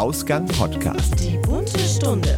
Ausgang Podcast. Die bunte Stunde.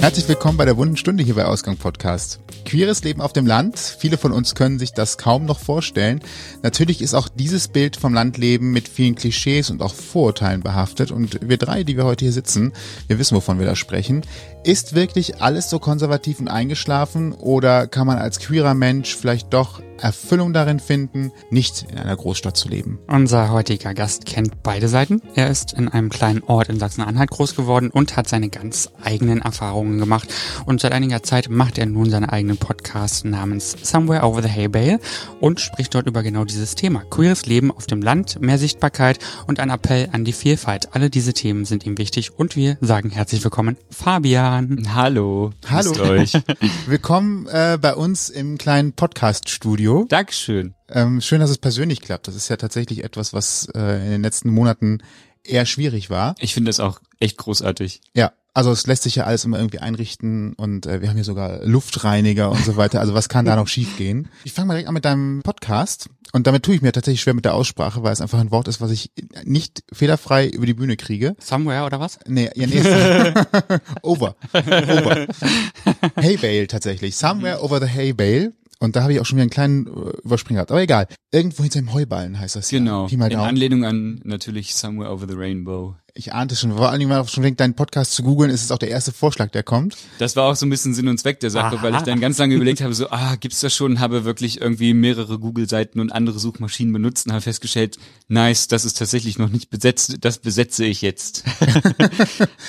Herzlich willkommen bei der Wunden Stunde hier bei Ausgang Podcast. Queeres Leben auf dem Land. Viele von uns können sich das kaum noch vorstellen. Natürlich ist auch dieses Bild vom Landleben mit vielen Klischees und auch Vorurteilen behaftet. Und wir drei, die wir heute hier sitzen, wir wissen, wovon wir da sprechen. Ist wirklich alles so konservativ und eingeschlafen oder kann man als queerer Mensch vielleicht doch Erfüllung darin finden, nicht in einer Großstadt zu leben. Unser heutiger Gast kennt beide Seiten. Er ist in einem kleinen Ort in Sachsen-Anhalt groß geworden und hat seine ganz eigenen Erfahrungen gemacht. Und seit einiger Zeit macht er nun seine eigenen Podcast namens Somewhere Over the Hay Bale und spricht dort über genau dieses Thema. Queeres Leben auf dem Land, mehr Sichtbarkeit und ein Appell an die Vielfalt. Alle diese Themen sind ihm wichtig und wir sagen herzlich willkommen, Fabian. Hallo. Hallo. Euch. Willkommen äh, bei uns im kleinen Podcast-Studio. Dankeschön. Ähm, schön, dass es persönlich klappt. Das ist ja tatsächlich etwas, was äh, in den letzten Monaten eher schwierig war. Ich finde das auch echt großartig. Ja, also es lässt sich ja alles immer irgendwie einrichten und äh, wir haben hier sogar Luftreiniger und so weiter. Also was kann da noch schiefgehen? Ich fange mal direkt an mit deinem Podcast und damit tue ich mir tatsächlich schwer mit der Aussprache, weil es einfach ein Wort ist, was ich nicht fehlerfrei über die Bühne kriege. Somewhere oder was? Nee, ja, nee. over. Over. Hay Bale tatsächlich. Somewhere over the Hay Bale. Und da habe ich auch schon wieder einen kleinen äh, Überspringer gehabt. Aber egal. Irgendwo hinter dem Heuballen heißt das. Genau. Ja. In. Anlehnung an natürlich Somewhere Over the Rainbow. Ich ahnte schon. Vor allen Dingen, wenn man schon denkt, deinen Podcast zu googeln, ist es auch der erste Vorschlag, der kommt. Das war auch so ein bisschen Sinn und Zweck der Sache, Aha. weil ich dann ganz lange überlegt habe, so, ah, gibt's das schon? Habe wirklich irgendwie mehrere Google-Seiten und andere Suchmaschinen benutzt und habe festgestellt, nice, das ist tatsächlich noch nicht besetzt, das besetze ich jetzt.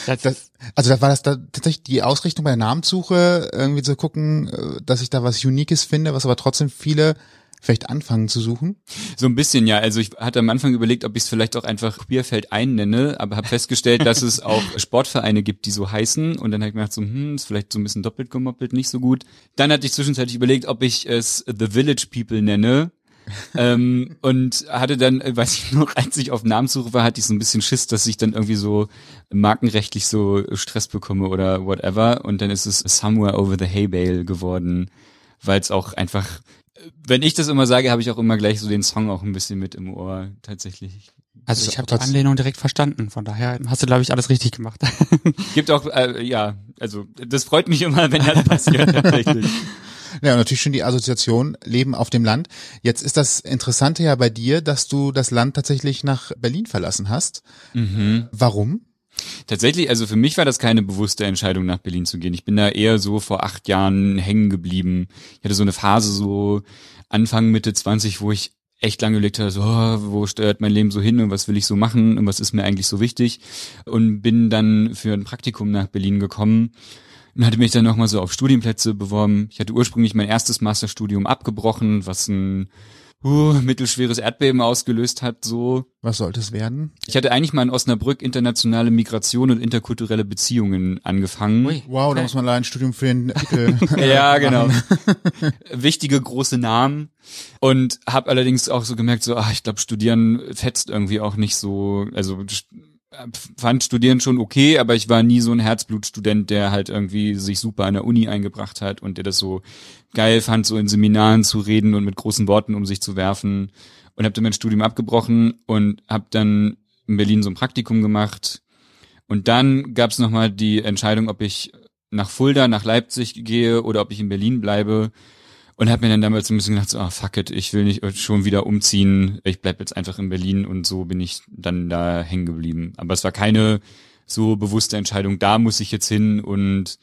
Das, Das, also da war das da tatsächlich die Ausrichtung bei der Namenssuche, irgendwie zu gucken, äh, dass ich da was Uniques finde, was aber trotzdem viele vielleicht anfangen zu suchen. So ein bisschen, ja. Also ich hatte am Anfang überlegt, ob ich es vielleicht auch einfach Queerfeld einnenne, aber habe festgestellt, dass es auch Sportvereine gibt, die so heißen. Und dann habe ich mir gedacht, so, hm, ist vielleicht so ein bisschen doppelt gemoppelt, nicht so gut. Dann hatte ich zwischenzeitlich überlegt, ob ich es The Village People nenne. ähm, und hatte dann, äh, weiß ich noch, als ich auf Namenssuche war, hatte ich so ein bisschen Schiss, dass ich dann irgendwie so markenrechtlich so Stress bekomme oder whatever. Und dann ist es Somewhere Over the Hay Bale geworden, weil es auch einfach wenn ich das immer sage, habe ich auch immer gleich so den Song auch ein bisschen mit im Ohr, tatsächlich. also ich habe die Anlehnung direkt verstanden. Von daher hast du, glaube ich, alles richtig gemacht. Gibt auch, äh, ja, also das freut mich immer, wenn das passiert, tatsächlich. Ja, und natürlich schon die Assoziation Leben auf dem Land. Jetzt ist das Interessante ja bei dir, dass du das Land tatsächlich nach Berlin verlassen hast. Warum? Tatsächlich, also für mich war das keine bewusste Entscheidung, nach Berlin zu gehen. Ich bin da eher so vor acht Jahren hängen geblieben. Ich hatte so eine Phase so Anfang, Mitte 20, wo ich echt lange überlegt habe, so, oh, wo steuert mein Leben so hin und was will ich so machen und was ist mir eigentlich so wichtig und bin dann für ein Praktikum nach Berlin gekommen und hatte mich dann nochmal so auf Studienplätze beworben. Ich hatte ursprünglich mein erstes Masterstudium abgebrochen, was ein uh, mittelschweres Erdbeben ausgelöst hat, so. Was sollte es werden? Ich hatte eigentlich mal in Osnabrück internationale Migration und interkulturelle Beziehungen angefangen. Ui. Wow, da Okay. muss man leider ein Studium für den Titel. Ja, genau. Wichtige große Namen und habe allerdings auch so gemerkt, so, ah, ich glaube, Studieren fetzt irgendwie auch nicht so, also fand Studieren schon okay, aber ich war nie so ein Herzblutstudent, der halt irgendwie sich super an der Uni eingebracht hat und der das so geil fand, so in Seminaren zu reden und mit großen Worten um sich zu werfen und habe dann mein Studium abgebrochen und habe dann in Berlin so ein Praktikum gemacht und dann gab es nochmal die Entscheidung, ob ich nach Fulda, nach Leipzig gehe oder ob ich in Berlin bleibe. Und habe mir dann damals ein bisschen gedacht, so, ah, fuck it, ich will nicht schon wieder umziehen. Ich bleib jetzt einfach in Berlin und so bin ich dann da hängen geblieben. Aber es war keine so bewusste Entscheidung, da muss ich jetzt hin und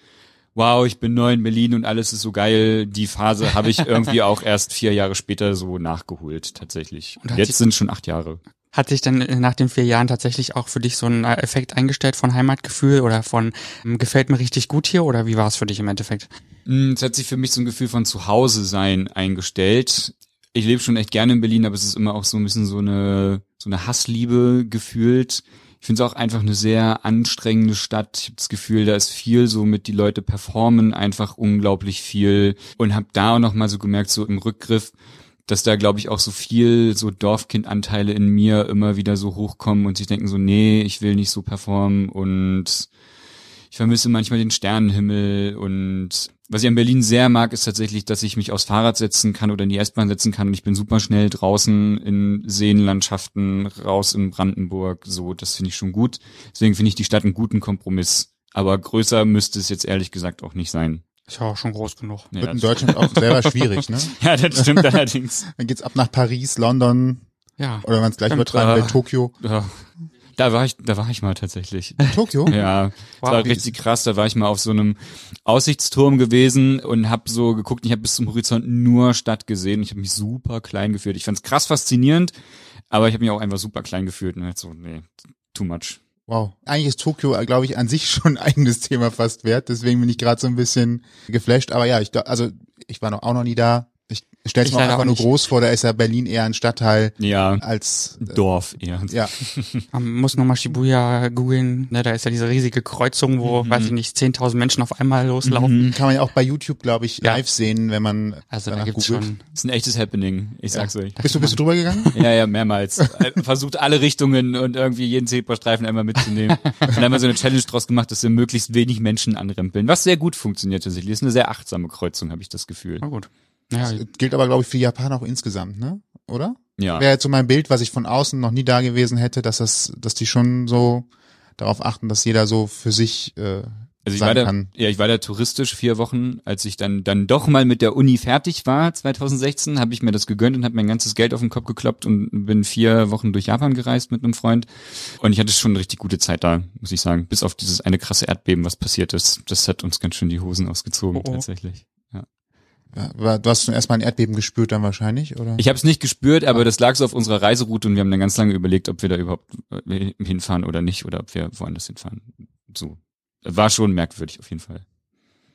wow, ich bin neu in Berlin und alles ist so geil. Die Phase habe ich irgendwie auch erst vier Jahre später so nachgeholt, tatsächlich. Und Jetzt sind schon acht Jahre. Hat sich denn nach den vier Jahren tatsächlich auch für dich so ein Effekt eingestellt von Heimatgefühl oder von ähm, gefällt mir richtig gut hier oder wie war es für dich im Endeffekt? Mm, Es hat sich für mich so ein Gefühl von Zuhause sein eingestellt. Ich lebe schon echt gerne in Berlin, aber es ist immer auch so ein bisschen so eine, so eine Hassliebe gefühlt. Ich finde es auch einfach eine sehr anstrengende Stadt. Ich habe das Gefühl, da ist viel so mit die Leute performen einfach unglaublich viel und habe da auch noch mal so gemerkt, so im Rückgriff, dass da glaube ich auch so viel so Dorfkindanteile in mir immer wieder so hochkommen und sich denken so, nee, ich will nicht so performen und ich vermisse manchmal den Sternenhimmel und Was ich an Berlin sehr mag, ist tatsächlich, dass ich mich aufs Fahrrad setzen kann oder in die S-Bahn setzen kann und ich bin super schnell draußen in Seenlandschaften, raus in Brandenburg. So, das finde ich schon gut. Deswegen finde ich die Stadt einen guten Kompromiss. Aber größer müsste es jetzt ehrlich gesagt auch nicht sein. Ist ja auch schon groß genug. Ja, Wird in Deutschland auch selber schwierig, ne? ja, das stimmt allerdings. Dann geht's ab nach Paris, London Ja. oder wenn es gleich übertreiben will, Ah. Tokio. Ja. Da war ich, da war ich mal tatsächlich. Tokio? Ja, das war richtig krass. Da war ich mal auf so einem Aussichtsturm gewesen und habe so geguckt. Ich habe bis zum Horizont nur Stadt gesehen. Ich habe mich super klein gefühlt. Ich fand es krass faszinierend, aber ich habe mich auch einfach super klein gefühlt und halt so, nee, too much. Wow. Eigentlich ist Tokio, glaube ich, an sich schon ein eigenes Thema fast wert. Deswegen bin ich gerade so ein bisschen geflasht. Aber ja, ich also ich war noch auch noch nie da. Ich stelle es mir einfach nur nicht. groß vor. Da ist ja Berlin eher ein Stadtteil Ja, als äh, Dorf eher. ja. Man muss nochmal Shibuya googeln. Ne, da ist ja diese riesige Kreuzung, wo, weiß ich nicht, 10.000 Menschen auf einmal loslaufen. Kann man ja auch bei YouTube, glaube ich, Ja. live sehen, wenn man Also da gibt's googelt. schon. Das ist ein echtes Happening. Ich sag's euch. Bist du, bist du drüber gegangen? Ja, ja, mehrmals. Äh, Versucht alle Richtungen und irgendwie jeden Zebrastreifen einmal mitzunehmen. Und dann haben wir so eine Challenge draus gemacht, dass wir möglichst wenig Menschen anrempeln. Was sehr gut funktioniert tatsächlich. Ist eine sehr achtsame Kreuzung, habe ich das Gefühl. Na gut. Ja, Gilt aber, glaube ich, für Japan auch insgesamt, ne? Oder? Ja. Wäre jetzt so mein Bild, was ich von außen noch nie da gewesen hätte, dass das, dass die schon so darauf achten, dass jeder so für sich äh, Also ich war da, kann. ja, ich war da touristisch vier Wochen, als ich dann dann doch mal mit der Uni fertig war, 2016, habe ich mir das gegönnt und habe mein ganzes Geld auf den Kopf gekloppt und bin vier Wochen durch Japan gereist mit einem Freund und ich hatte schon eine richtig gute Zeit da, muss ich sagen, bis auf dieses eine krasse Erdbeben, was passiert ist. Das hat uns ganz schön die Hosen ausgezogen Oh, oh. tatsächlich. Ja. Ja, aber du hast zum ersten Mal ein Erdbeben gespürt dann wahrscheinlich, oder? Ich habe es nicht gespürt, aber das lag so auf unserer Reiseroute und wir haben dann ganz lange überlegt, ob wir da überhaupt äh, hinfahren oder nicht oder ob wir woanders hinfahren. So. War schon merkwürdig auf jeden Fall.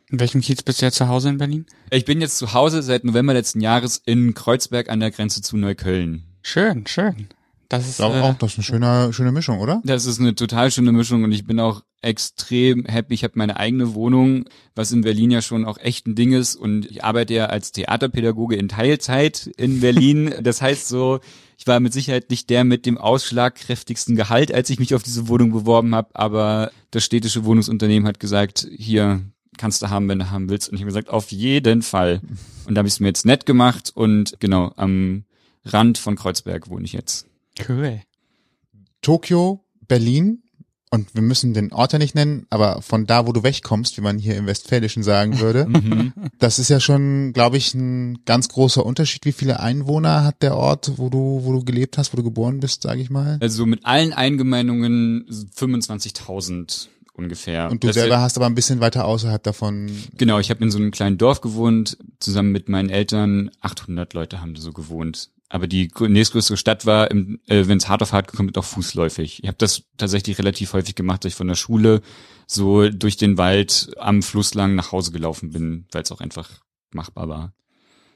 in welchem Kiez bist du jetzt zu Hause in Berlin? Ich bin jetzt zu Hause seit November letzten Jahres in Kreuzberg an der Grenze zu Neukölln. Schön, schön. Das ist Ich glaube äh, auch, das ist eine schöne, schöne Mischung, oder? Das ist eine total schöne Mischung und ich bin auch extrem happy. Ich habe meine eigene Wohnung, was in Berlin ja schon auch echt ein Ding ist und ich arbeite ja als Theaterpädagoge in Teilzeit in Berlin. Das heißt so, ich war mit Sicherheit nicht der mit dem ausschlagkräftigsten Gehalt, als ich mich auf diese Wohnung beworben habe, aber das städtische Wohnungsunternehmen hat gesagt, hier kannst du haben, wenn du haben willst. Und ich habe gesagt, auf jeden Fall. Und da habe ich es mir jetzt nett gemacht und genau, am Rand von Kreuzberg wohne ich jetzt. Cool. Tokio, Berlin und wir müssen den Ort ja nicht nennen, aber von da, wo du wegkommst, wie man hier im Westfälischen sagen würde, Mhm. das ist ja schon, glaube ich, ein ganz großer Unterschied. Wie viele Einwohner hat der Ort, wo du, wo du gelebt hast, wo du geboren bist, sage ich mal? Also mit allen Eingemeindungen 25.000 ungefähr. Und du Das- selber hast aber ein bisschen weiter außerhalb davon. Genau, ich habe in so einem kleinen Dorf gewohnt, zusammen mit meinen Eltern. 800 Leute haben da so gewohnt. Aber die grö- nächstgrößere Stadt war, äh, wenn es hart auf hart gekommen ist, auch fußläufig. Ich habe das tatsächlich relativ häufig gemacht, dass ich von der Schule so durch den Wald am Fluss lang nach Hause gelaufen bin, weil es auch einfach machbar war.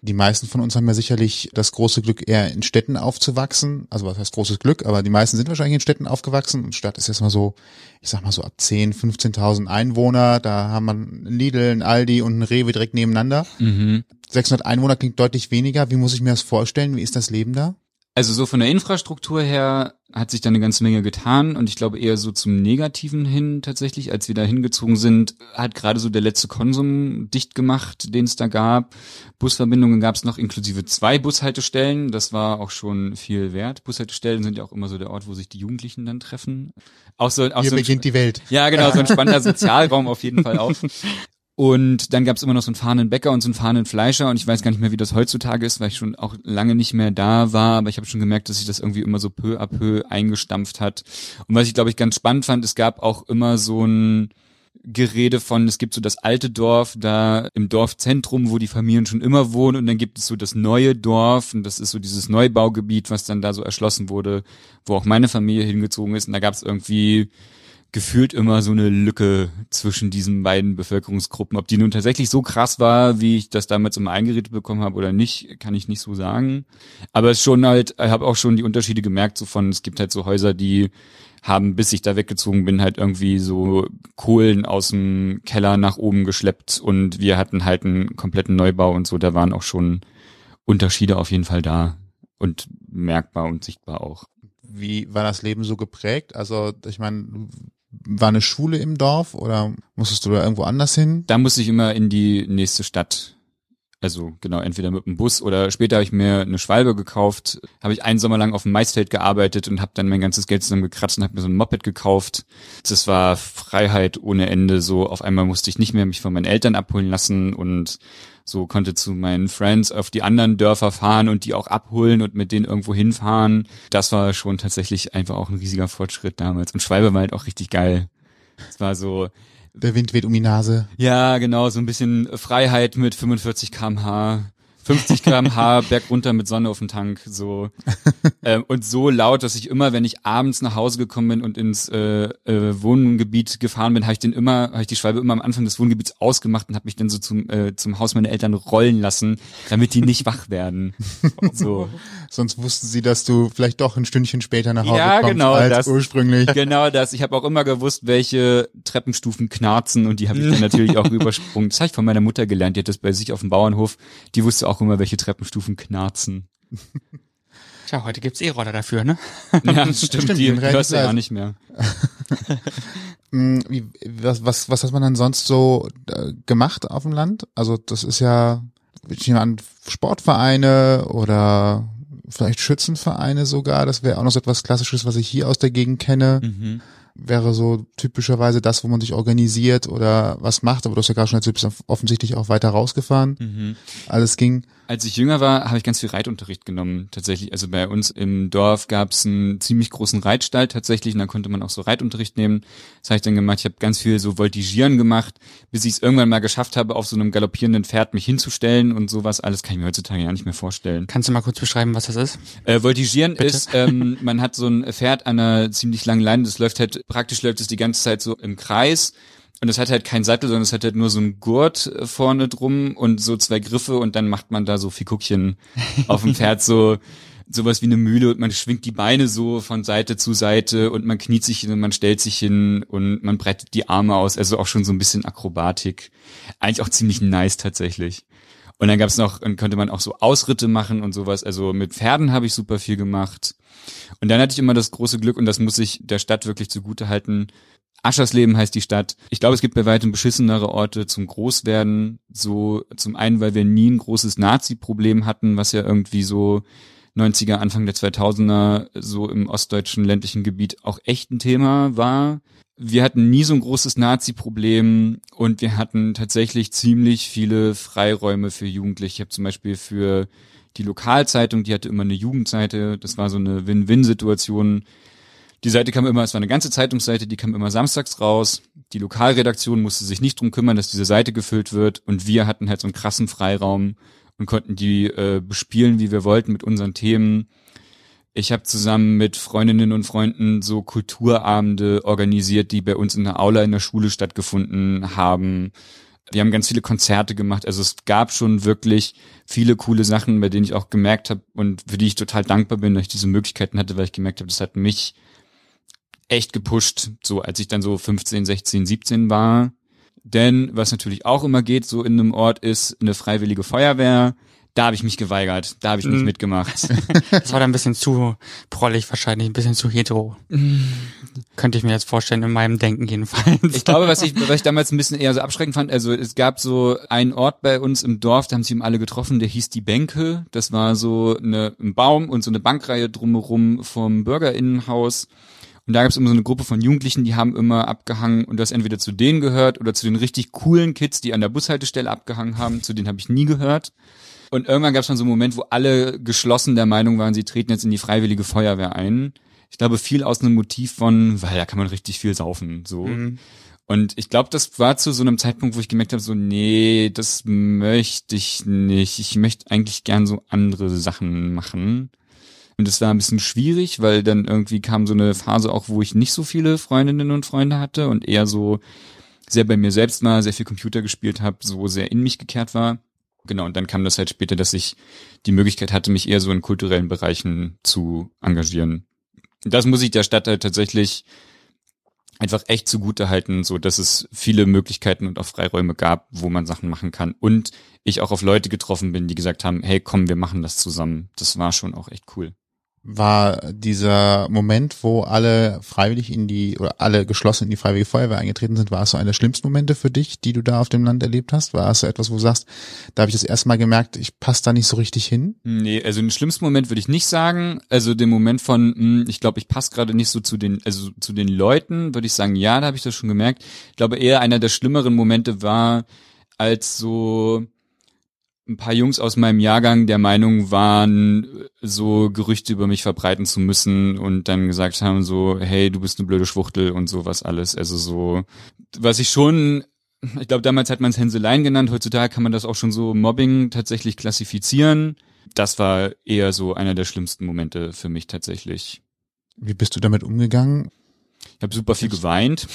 Die meisten von uns haben ja sicherlich das große Glück, eher in Städten aufzuwachsen. Also was heißt großes Glück, aber die meisten sind wahrscheinlich in Städten aufgewachsen. Und Stadt ist jetzt mal so, ich sag mal so ab 10, 15.000 Einwohner. Da haben wir einen Lidl, einen Aldi und einen Rewe direkt nebeneinander. Mhm. 600 Einwohner klingt deutlich weniger. Wie muss ich mir das vorstellen? Wie ist das Leben da? Also so von der Infrastruktur her hat sich da eine ganze Menge getan und ich glaube eher so zum Negativen hin tatsächlich, als wir da hingezogen sind, hat gerade so der letzte Konsum dicht gemacht, den es da gab. Busverbindungen gab es noch inklusive zwei Bushaltestellen, das war auch schon viel wert. Bushaltestellen sind ja auch immer so der Ort, wo sich die Jugendlichen dann treffen. Auch so, auch Hier so beginnt die Welt. ja, genau, so ein spannender Sozialraum auf jeden Fall auch. Und dann gab's immer noch so einen fahrenden Bäcker und so einen fahrenden Fleischer. Und ich weiß gar nicht mehr, wie das heutzutage ist, weil ich schon auch lange nicht mehr da war, aber ich habe schon gemerkt, dass sich das irgendwie immer so peu à peu eingestampft hat. Und was ich glaube ich ganz spannend fand, es gab auch immer so ein Gerede von, es gibt so das alte Dorf da im Dorfzentrum, wo die Familien schon immer wohnen. Und dann gibt es so das neue Dorf. Und das ist so dieses Neubaugebiet, was dann da so erschlossen wurde, wo auch meine Familie hingezogen ist. Und da gab's irgendwie gefühlt immer so eine Lücke zwischen diesen beiden Bevölkerungsgruppen. Ob die nun tatsächlich so krass war, wie ich das damals immer eingeredet bekommen habe oder nicht, kann ich nicht so sagen. Aber es ist schon halt, ich habe auch schon die Unterschiede gemerkt, so von, es gibt halt so Häuser, die haben, bis ich da weggezogen bin, halt irgendwie so Kohlen aus dem Keller nach oben geschleppt und wir hatten halt einen kompletten Neubau und so, da waren auch schon Unterschiede auf jeden Fall da und merkbar und sichtbar auch. Wie war das Leben so geprägt? Also ich meine, war eine Schule im Dorf oder musstest du da irgendwo anders hin? Da musste ich immer in die nächste Stadt. Also genau, entweder mit dem Bus oder später habe ich mir eine Schwalbe gekauft, habe ich einen Sommer lang auf dem Maisfeld gearbeitet und habe dann mein ganzes Geld zusammengekratzt und habe mir so ein Moped gekauft. Das war Freiheit ohne Ende. So auf einmal musste ich nicht mehr mich von meinen Eltern abholen lassen und so konnte zu meinen Friends auf die anderen Dörfer fahren und die auch abholen und mit denen irgendwo hinfahren. Das war schon tatsächlich einfach auch ein riesiger Fortschritt damals. Und Schwalbe war halt auch richtig geil. Es war so, Der Wind weht um die Nase. ja, genau, so ein bisschen Freiheit mit 45 kmh. 50 kmh berg runter mit Sonne auf dem Tank, so ähm, und so laut, dass ich immer, wenn ich abends nach Hause gekommen bin und ins äh, äh, Wohngebiet gefahren bin, habe ich den immer, habe ich die Schwalbe immer am Anfang des Wohngebiets ausgemacht und habe mich dann so zum äh, zum Haus meiner Eltern rollen lassen, damit die nicht wach werden. So Sonst wussten sie, dass du vielleicht doch ein Stündchen später nach Hause Ja, kommst genau, als das- ursprünglich. genau das. Ich habe auch immer gewusst, welche Treppenstufen knarzen und die habe ich dann natürlich auch übersprungen. Das habe ich von meiner Mutter gelernt. Die hat das bei sich auf dem Bauernhof. Die wusste auch immer, welche Treppenstufen knarzen. Tja, heute gibt's E-Roller dafür, ne? Ja, das stimmt. Stimmt, die hörst du ja leise. nicht mehr. Hm, Wie, was, was, was hat man dann sonst so äh, gemacht auf dem Land? Also das ist ja, ich nehme an, Sportvereine oder vielleicht Schützenvereine sogar. Das wäre auch noch so etwas Klassisches, was ich hier aus der Gegend kenne. Mhm. Wäre so typischerweise das, wo man sich organisiert oder was macht. Aber du hast ja gerade schon erzählt, du bist offensichtlich auch weiter rausgefahren. Mhm. Alles ging. Als ich jünger war, habe ich ganz viel Reitunterricht genommen, tatsächlich. Also bei uns im Dorf gab es einen ziemlich großen Reitstall tatsächlich und da konnte man auch so Reitunterricht nehmen. Das habe ich dann gemacht. Ich habe ganz viel so Voltigieren gemacht, bis ich es irgendwann mal geschafft habe, auf so einem galoppierenden Pferd mich hinzustellen und sowas. Alles kann ich mir heutzutage ja nicht mehr vorstellen. Kannst du mal kurz beschreiben, was das ist? Äh, Voltigieren Bitte? ist, ähm, man hat so ein Pferd an einer ziemlich langen Leine, das läuft halt, praktisch läuft es die ganze Zeit so im Kreis und es hat halt keinen Sattel, sondern es hat halt nur so einen Gurt äh, vorne drum und so zwei Griffe und dann macht man da so Figuckchen auf dem Pferd so sowas wie eine Mühle und man schwingt die Beine so von Seite zu Seite und man kniet sich hin und man stellt sich hin und man breitet die Arme aus, also auch schon so ein bisschen Akrobatik. Eigentlich auch ziemlich nice tatsächlich. Und dann gab's noch, dann konnte man auch so Ausritte machen und sowas. Also mit Pferden habe ich super viel gemacht. Und dann hatte ich immer das große Glück, und das muss ich der Stadt wirklich zugute halten. Aschersleben heißt die Stadt. Ich glaube, es gibt bei weitem beschissenere Orte zum Großwerden. So zum einen, weil wir nie ein großes Nazi-Problem hatten, was ja irgendwie so 90er, Anfang der 2000er so im ostdeutschen ländlichen Gebiet auch echt ein Thema war. Wir hatten nie so ein großes Nazi-Problem und wir hatten tatsächlich ziemlich viele Freiräume für Jugendliche. Ich habe zum Beispiel für die Lokalzeitung, die hatte immer eine Jugendseite, das war so eine Win-Win-Situation. Die Seite kam immer, es war eine ganze Zeitungsseite, die kam immer samstags raus. Die Lokalredaktion musste sich nicht drum kümmern, dass diese Seite gefüllt wird und wir hatten halt so einen krassen Freiraum und konnten die äh, bespielen, wie wir wollten mit unseren Themen. Ich habe zusammen mit Freundinnen und Freunden so Kulturabende organisiert, die bei uns in der Aula in der Schule stattgefunden haben. Wir haben ganz viele Konzerte gemacht. Also es gab schon wirklich viele coole Sachen, bei denen ich auch gemerkt habe und für die ich total dankbar bin, dass ich diese Möglichkeiten hatte, weil ich gemerkt habe, das hat mich echt gepusht, so als ich dann so 15, 16, 17 war. Denn was natürlich auch immer geht, so in einem Ort ist eine freiwillige Feuerwehr. Da habe ich mich geweigert, da habe ich nicht Mhm. mitgemacht. Das war dann ein bisschen zu prollig wahrscheinlich, ein bisschen zu hetero. Könnte ich mir jetzt vorstellen, in meinem Denken jedenfalls. Ich glaube, was ich, was ich damals ein bisschen eher so abschreckend fand, also es gab so einen Ort bei uns im Dorf, da haben sich eben alle getroffen, der hieß die Bänke. Das war so eine, ein Baum und so eine Bankreihe drumherum vom Bürgerinnenhaus. Und da gab es immer so eine Gruppe von Jugendlichen, die haben immer abgehangen und das entweder zu denen gehört oder zu den richtig coolen Kids, die an der Bushaltestelle abgehangen haben. Zu denen habe ich nie gehört. Und irgendwann gab es dann so einen Moment, wo alle geschlossen der Meinung waren, sie treten jetzt in die freiwillige Feuerwehr ein. Ich glaube, viel aus einem Motiv von, weil da kann man richtig viel saufen, so. Mhm. Und ich glaube, das war zu so einem Zeitpunkt, wo ich gemerkt habe, so, nee, das möchte ich nicht. Ich möchte eigentlich gern so andere Sachen machen. Und das war ein bisschen schwierig, weil dann irgendwie kam so eine Phase auch, wo ich nicht so viele Freundinnen und Freunde hatte und eher so sehr bei mir selbst war, sehr viel Computer gespielt habe, so sehr in mich gekehrt war. Genau, und dann kam das halt später, dass ich die Möglichkeit hatte, mich eher so in kulturellen Bereichen zu engagieren. Das muss ich der Stadt halt tatsächlich einfach echt zugute halten, so dass es viele Möglichkeiten und auch Freiräume gab, wo man Sachen machen kann. Und ich auch auf Leute getroffen bin, die gesagt haben, hey, komm, wir machen das zusammen. Das war schon auch echt cool. War dieser Moment, wo alle freiwillig in die oder alle geschlossen in die Freiwillige Feuerwehr eingetreten sind, war es so einer der schlimmsten Momente für dich, die du da auf dem Land erlebt hast? War es so etwas, wo du sagst, da habe ich das erste Mal gemerkt, ich passe da nicht so richtig hin? Nee, also den schlimmsten Moment würde ich nicht sagen. Also den Moment von, hm, ich glaube, ich passe gerade nicht so zu den, also zu den Leuten, würde ich sagen, ja, da habe ich das schon gemerkt. Ich glaube, eher einer der schlimmeren Momente war, als so ein paar Jungs aus meinem Jahrgang der Meinung waren, so Gerüchte über mich verbreiten zu müssen und dann gesagt haben so, hey, du bist eine blöde Schwuchtel und sowas alles. Also so, was ich schon, ich glaube, damals hat man es Hänseleien genannt, heutzutage kann man das auch schon so Mobbing tatsächlich klassifizieren. Das war eher so einer der schlimmsten Momente für mich tatsächlich. Wie bist du damit umgegangen? Ich habe super viel geweint.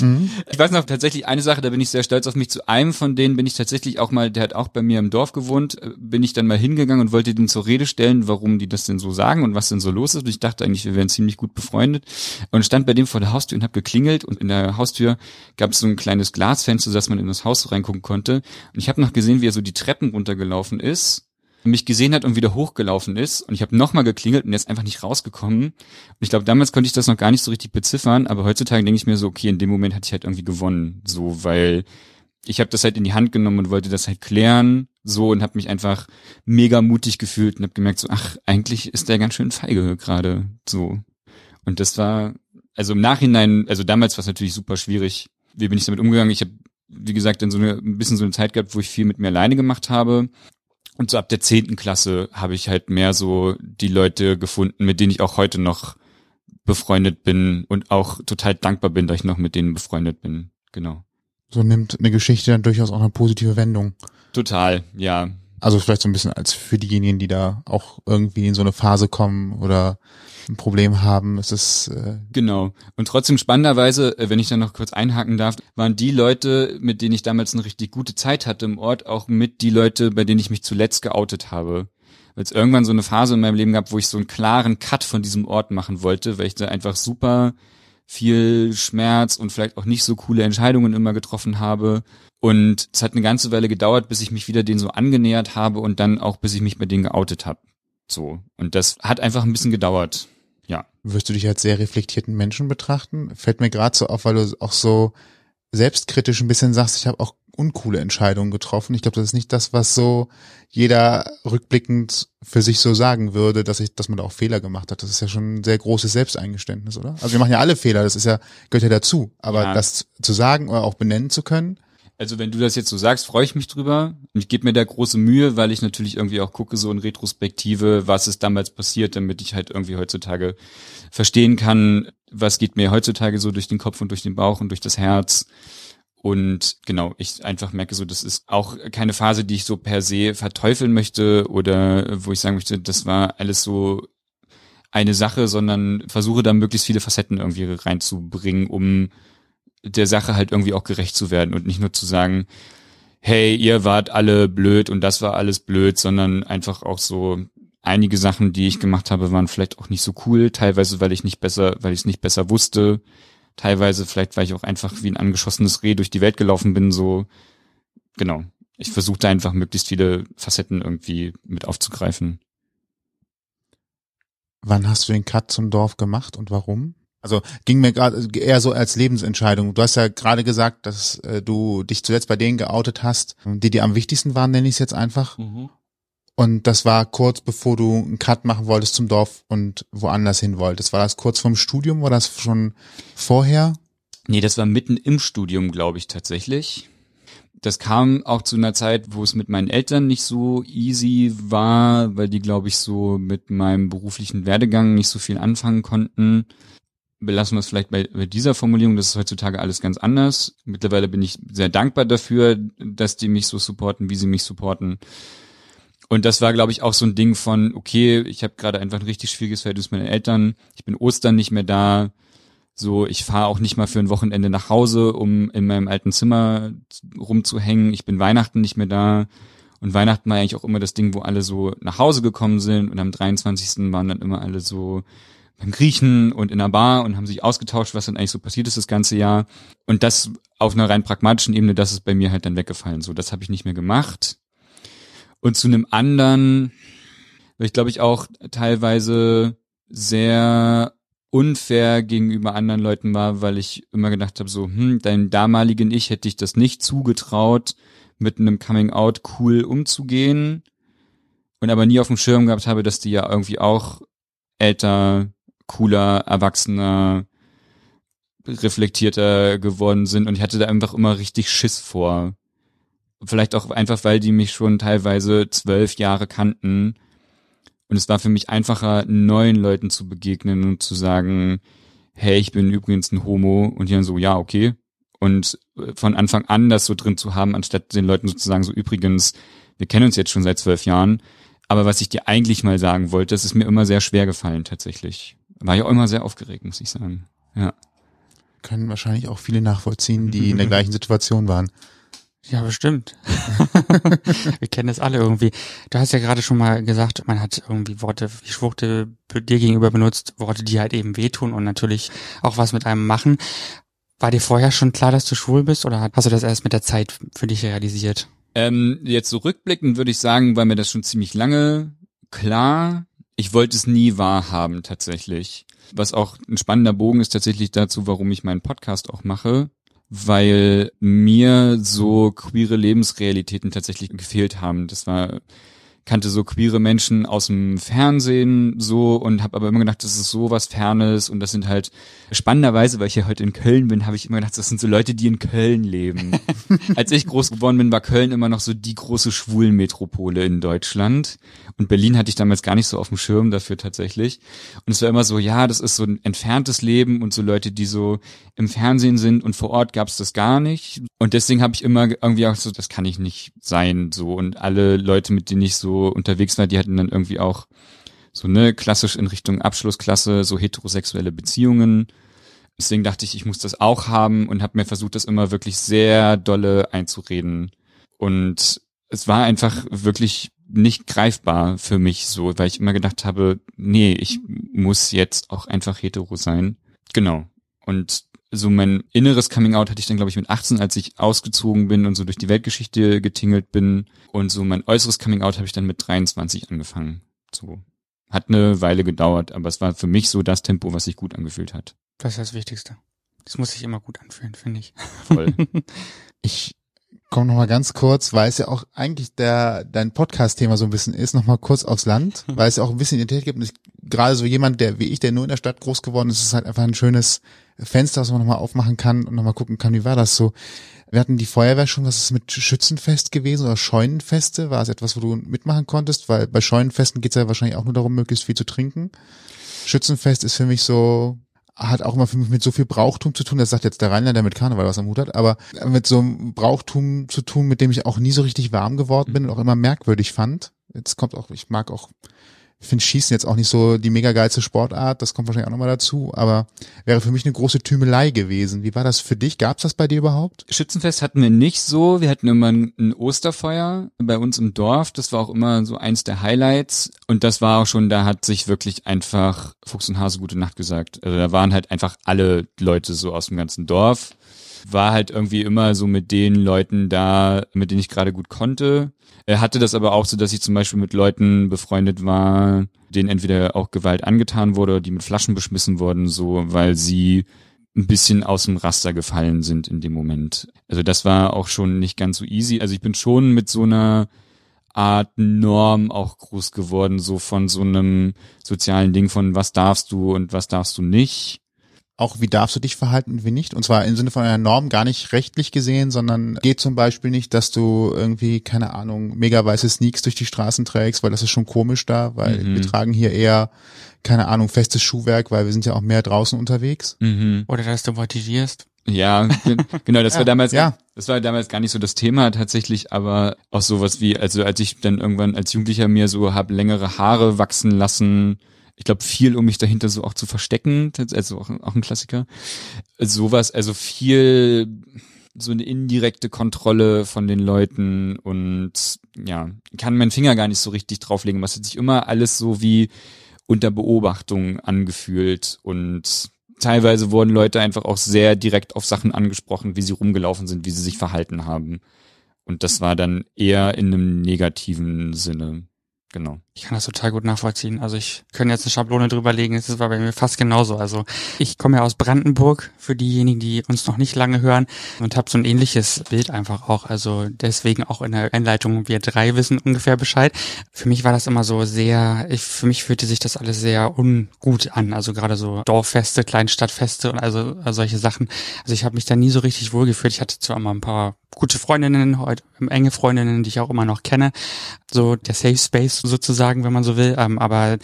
Mhm. Ich weiß noch tatsächlich eine Sache, da bin ich sehr stolz auf mich. Zu einem von denen bin ich tatsächlich auch mal, der hat auch bei mir im Dorf gewohnt, äh, bin ich dann mal hingegangen und wollte den zur Rede stellen, warum die das denn so sagen und was denn so los ist. Und ich dachte eigentlich, wir wären ziemlich gut befreundet. Und stand bei dem vor der Haustür und habe geklingelt und in der Haustür gab es so ein kleines Glasfenster, dass man in das Haus reingucken konnte. Und ich habe noch gesehen, wie er so die Treppen runtergelaufen ist mich gesehen hat und wieder hochgelaufen ist und ich habe nochmal geklingelt und ist einfach nicht rausgekommen. Und ich glaube, damals konnte ich das noch gar nicht so richtig beziffern, aber heutzutage denke ich mir so, okay, in dem Moment hatte ich halt irgendwie gewonnen, so, weil ich habe das halt in die Hand genommen und wollte das halt klären, so und habe mich einfach mega mutig gefühlt und habe gemerkt, so, ach, eigentlich ist der ganz schön feige gerade, so. Und das war, also im Nachhinein, also damals war es natürlich super schwierig. Wie bin ich damit umgegangen? Ich habe wie gesagt, dann so eine, ein bisschen so eine Zeit gehabt, wo ich viel mit mir alleine gemacht habe. Und so ab der zehnten Klasse habe ich halt mehr so die Leute gefunden, mit denen ich auch heute noch befreundet bin und auch total dankbar bin, dass ich noch mit denen befreundet bin. Genau. So nimmt eine Geschichte dann durchaus auch eine positive Wendung. Total, ja. Also vielleicht so ein bisschen als für diejenigen, die da auch irgendwie in so eine Phase kommen oder ein Problem haben. Es ist äh genau. Und trotzdem spannenderweise, äh, wenn ich da noch kurz einhaken darf, waren die Leute, mit denen ich damals eine richtig gute Zeit hatte im Ort, auch mit die Leute, bei denen ich mich zuletzt geoutet habe. Weil es irgendwann so eine Phase in meinem Leben gab, wo ich so einen klaren Cut von diesem Ort machen wollte, weil ich da einfach super viel Schmerz und vielleicht auch nicht so coole Entscheidungen immer getroffen habe. Und es hat eine ganze Weile gedauert, bis ich mich wieder denen so angenähert habe und dann auch, bis ich mich bei denen geoutet habe. So. Und das hat einfach ein bisschen gedauert. Ja. Wirst du dich als sehr reflektierten Menschen betrachten? Fällt mir gerade so auf, weil du auch so selbstkritisch ein bisschen sagst, ich habe auch uncoole Entscheidungen getroffen. Ich glaube, das ist nicht das, was so jeder rückblickend für sich so sagen würde, dass ich, dass man da auch Fehler gemacht hat. Das ist ja schon ein sehr großes Selbsteingeständnis, oder? Also wir machen ja alle Fehler, das ist ja, gehört ja dazu. Aber ja. das zu sagen oder auch benennen zu können, also wenn du das jetzt so sagst, freue ich mich drüber. Und ich gebe mir da große Mühe, weil ich natürlich irgendwie auch gucke, so in Retrospektive, was ist damals passiert, damit ich halt irgendwie heutzutage verstehen kann, was geht mir heutzutage so durch den Kopf und durch den Bauch und durch das Herz. Und genau, ich einfach merke so, das ist auch keine Phase, die ich so per se verteufeln möchte oder wo ich sagen möchte, das war alles so eine Sache, sondern versuche da möglichst viele Facetten irgendwie reinzubringen, um der Sache halt irgendwie auch gerecht zu werden und nicht nur zu sagen, hey, ihr wart alle blöd und das war alles blöd, sondern einfach auch so einige Sachen, die ich gemacht habe, waren vielleicht auch nicht so cool, teilweise weil ich nicht besser, weil ich es nicht besser wusste, teilweise vielleicht weil ich auch einfach wie ein angeschossenes Reh durch die Welt gelaufen bin, so genau. Ich versuchte einfach möglichst viele Facetten irgendwie mit aufzugreifen. Wann hast du den Cut zum Dorf gemacht und warum? Also ging mir gerade eher so als Lebensentscheidung. Du hast ja gerade gesagt, dass äh, du dich zuletzt bei denen geoutet hast, die dir am wichtigsten waren, nenne ich es jetzt einfach. Mhm. Und das war kurz bevor du einen Cut machen wolltest zum Dorf und woanders hin wolltest. War das kurz vorm Studium? War das schon vorher? Nee, das war mitten im Studium, glaube ich, tatsächlich. Das kam auch zu einer Zeit, wo es mit meinen Eltern nicht so easy war, weil die, glaube ich, so mit meinem beruflichen Werdegang nicht so viel anfangen konnten belassen wir es vielleicht bei, dieser Formulierung, das ist heutzutage alles ganz anders. Mittlerweile bin ich sehr dankbar dafür, dass die mich so supporten, wie sie mich supporten. Und das war, glaube ich, auch so ein Ding von, okay, ich habe gerade einfach ein richtig schwieriges Verhältnis mit meinen Eltern, ich bin Ostern nicht mehr da, so, ich fahre auch nicht mal für ein Wochenende nach Hause, um in meinem alten Zimmer rumzuhängen, ich bin Weihnachten nicht mehr da. Und Weihnachten war eigentlich auch immer das Ding, wo alle so nach Hause gekommen sind und am 23. waren dann immer alle so beim Griechen und in der Bar und haben sich ausgetauscht, was dann eigentlich so passiert ist das ganze Jahr. Und das auf einer rein pragmatischen Ebene, das ist bei mir halt dann weggefallen. So, das habe ich nicht mehr gemacht. Und zu einem anderen weil ich glaube ich auch teilweise sehr unfair gegenüber anderen Leuten war, weil ich immer gedacht habe, so, hm, deinem damaligen Ich hätte ich das nicht zugetraut, mit einem Coming Out cool umzugehen und aber nie auf dem Schirm gehabt habe, dass die ja irgendwie auch älter, cooler, erwachsener, reflektierter geworden sind und ich hatte da einfach immer richtig Schiss vor. Vielleicht auch einfach, weil die mich schon teilweise zwölf Jahre kannten und es war für mich einfacher, neuen Leuten zu begegnen und zu sagen, hey, ich bin übrigens ein Homo und die dann so, ja, okay. Und von Anfang an das so drin zu haben, anstatt den Leuten sozusagen so, übrigens, wir kennen uns jetzt schon seit zwölf Jahren, aber was ich dir eigentlich mal sagen wollte, das ist mir immer sehr schwer gefallen tatsächlich. War ja auch immer sehr aufgeregt, muss ich sagen. Ja. Können wahrscheinlich auch viele nachvollziehen, die in der gleichen Situation waren. Ja, bestimmt. Wir kennen das alle irgendwie. Du hast ja gerade schon mal gesagt, man hat irgendwie Worte wie Schwuchte dir gegenüber benutzt, Worte, die halt eben wehtun und natürlich auch was mit einem machen. War dir vorher schon klar, dass du schwul bist oder hast du das erst mit der Zeit für dich realisiert? Ähm, jetzt so rückblickend würde ich sagen, war mir das schon ziemlich lange klar. Ich wollte es nie wahrhaben tatsächlich. Was auch ein spannender Bogen ist tatsächlich dazu, warum ich meinen Podcast auch mache weil mir so queere Lebensrealitäten tatsächlich gefehlt haben. Das war kannte so queere Menschen aus dem Fernsehen so und habe aber immer gedacht, das ist so was Fernes und das sind halt spannenderweise, weil ich ja heute in Köln bin, habe ich immer gedacht, das sind so Leute, die in Köln leben. Als ich groß geworden bin, war Köln immer noch so die große Schwulenmetropole in Deutschland und Berlin hatte ich damals gar nicht so auf dem Schirm dafür tatsächlich. Und es war immer so, ja, das ist so ein entferntes Leben und so Leute, die so im Fernsehen sind und vor Ort gab es das gar nicht. Und deswegen habe ich immer irgendwie auch so, das kann ich nicht sein so. Und alle Leute, mit denen ich so unterwegs war, die hatten dann irgendwie auch so ne klassisch in Richtung Abschlussklasse so heterosexuelle Beziehungen. Deswegen dachte ich, ich muss das auch haben und habe mir versucht, das immer wirklich sehr dolle einzureden. Und es war einfach wirklich nicht greifbar für mich so, weil ich immer gedacht habe, nee, ich muss jetzt auch einfach hetero sein. Genau. Und so mein inneres Coming Out hatte ich dann, glaube ich, mit 18, als ich ausgezogen bin und so durch die Weltgeschichte getingelt bin. Und so mein äußeres Coming Out habe ich dann mit 23 angefangen. So. Hat eine Weile gedauert, aber es war für mich so das Tempo, was sich gut angefühlt hat. Das ist das Wichtigste. Das muss sich immer gut anfühlen, finde ich. Voll. ich komme noch mal ganz kurz, weil es ja auch eigentlich der dein Podcast-Thema so ein bisschen ist, noch mal kurz aufs Land, weil es ja auch ein bisschen Identität gibt. Und ich, gerade so jemand, der wie ich, der nur in der Stadt groß geworden ist, ist halt einfach ein schönes Fenster, was man nochmal aufmachen kann und nochmal gucken kann, wie war das so. Wir hatten die Feuerwehr schon, was ist mit Schützenfest gewesen oder Scheunenfeste? War es etwas, wo du mitmachen konntest? Weil bei Scheunenfesten geht's ja wahrscheinlich auch nur darum, möglichst viel zu trinken. Schützenfest ist für mich so, hat auch immer für mich mit so viel Brauchtum zu tun, das sagt jetzt der Rheinländer, der mit Karneval was am Hut hat, aber mit so einem Brauchtum zu tun, mit dem ich auch nie so richtig warm geworden bin und auch immer merkwürdig fand. Jetzt kommt auch, ich mag auch ich finde Schießen jetzt auch nicht so die mega geilste Sportart, das kommt wahrscheinlich auch nochmal dazu, aber wäre für mich eine große Tümelei gewesen. Wie war das für dich? Gab's das bei dir überhaupt? Schützenfest hatten wir nicht so. Wir hatten immer ein Osterfeuer bei uns im Dorf. Das war auch immer so eins der Highlights. Und das war auch schon, da hat sich wirklich einfach Fuchs und Hase gute Nacht gesagt. Also da waren halt einfach alle Leute so aus dem ganzen Dorf. War halt irgendwie immer so mit den Leuten da, mit denen ich gerade gut konnte. Er hatte das aber auch so, dass ich zum Beispiel mit Leuten befreundet war, denen entweder auch Gewalt angetan wurde die mit Flaschen beschmissen wurden, so, weil sie ein bisschen aus dem Raster gefallen sind in dem Moment. Also das war auch schon nicht ganz so easy. Also ich bin schon mit so einer Art Norm auch groß geworden, so von so einem sozialen Ding von was darfst du und was darfst du nicht auch wie darfst du dich verhalten und wie nicht. Und zwar im Sinne von einer Norm gar nicht rechtlich gesehen, sondern geht zum Beispiel nicht, dass du irgendwie, keine Ahnung, mega weiße Sneaks durch die Straßen trägst, weil das ist schon komisch da, weil mhm. wir tragen hier eher, keine Ahnung, festes Schuhwerk, weil wir sind ja auch mehr draußen unterwegs. Mhm. Oder dass du voltigierst. Ja, genau, das ja, war damals, ja. das war damals gar nicht so das Thema tatsächlich, aber auch sowas wie, also als ich dann irgendwann als Jugendlicher mir so hab längere Haare wachsen lassen, ich glaube, viel, um mich dahinter so auch zu verstecken, also auch, auch ein Klassiker. Sowas, also viel so eine indirekte Kontrolle von den Leuten und ja, kann meinen Finger gar nicht so richtig drauflegen. Was hat sich immer alles so wie unter Beobachtung angefühlt und teilweise wurden Leute einfach auch sehr direkt auf Sachen angesprochen, wie sie rumgelaufen sind, wie sie sich verhalten haben. Und das war dann eher in einem negativen Sinne. Genau. Ich kann das total gut nachvollziehen. Also ich könnte jetzt eine Schablone drüber legen, es war bei mir fast genauso. Also ich komme ja aus Brandenburg, für diejenigen, die uns noch nicht lange hören und habe so ein ähnliches Bild einfach auch. Also deswegen auch in der Einleitung, wir drei wissen ungefähr Bescheid. Für mich war das immer so sehr, ich, für mich fühlte sich das alles sehr ungut an. Also gerade so Dorffeste, Kleinstadtfeste und also, also solche Sachen. Also ich habe mich da nie so richtig wohlgefühlt. Ich hatte zwar immer ein paar gute Freundinnen, heute enge Freundinnen, die ich auch immer noch kenne. So der Safe Space sozusagen, wenn man so will. Ähm, aber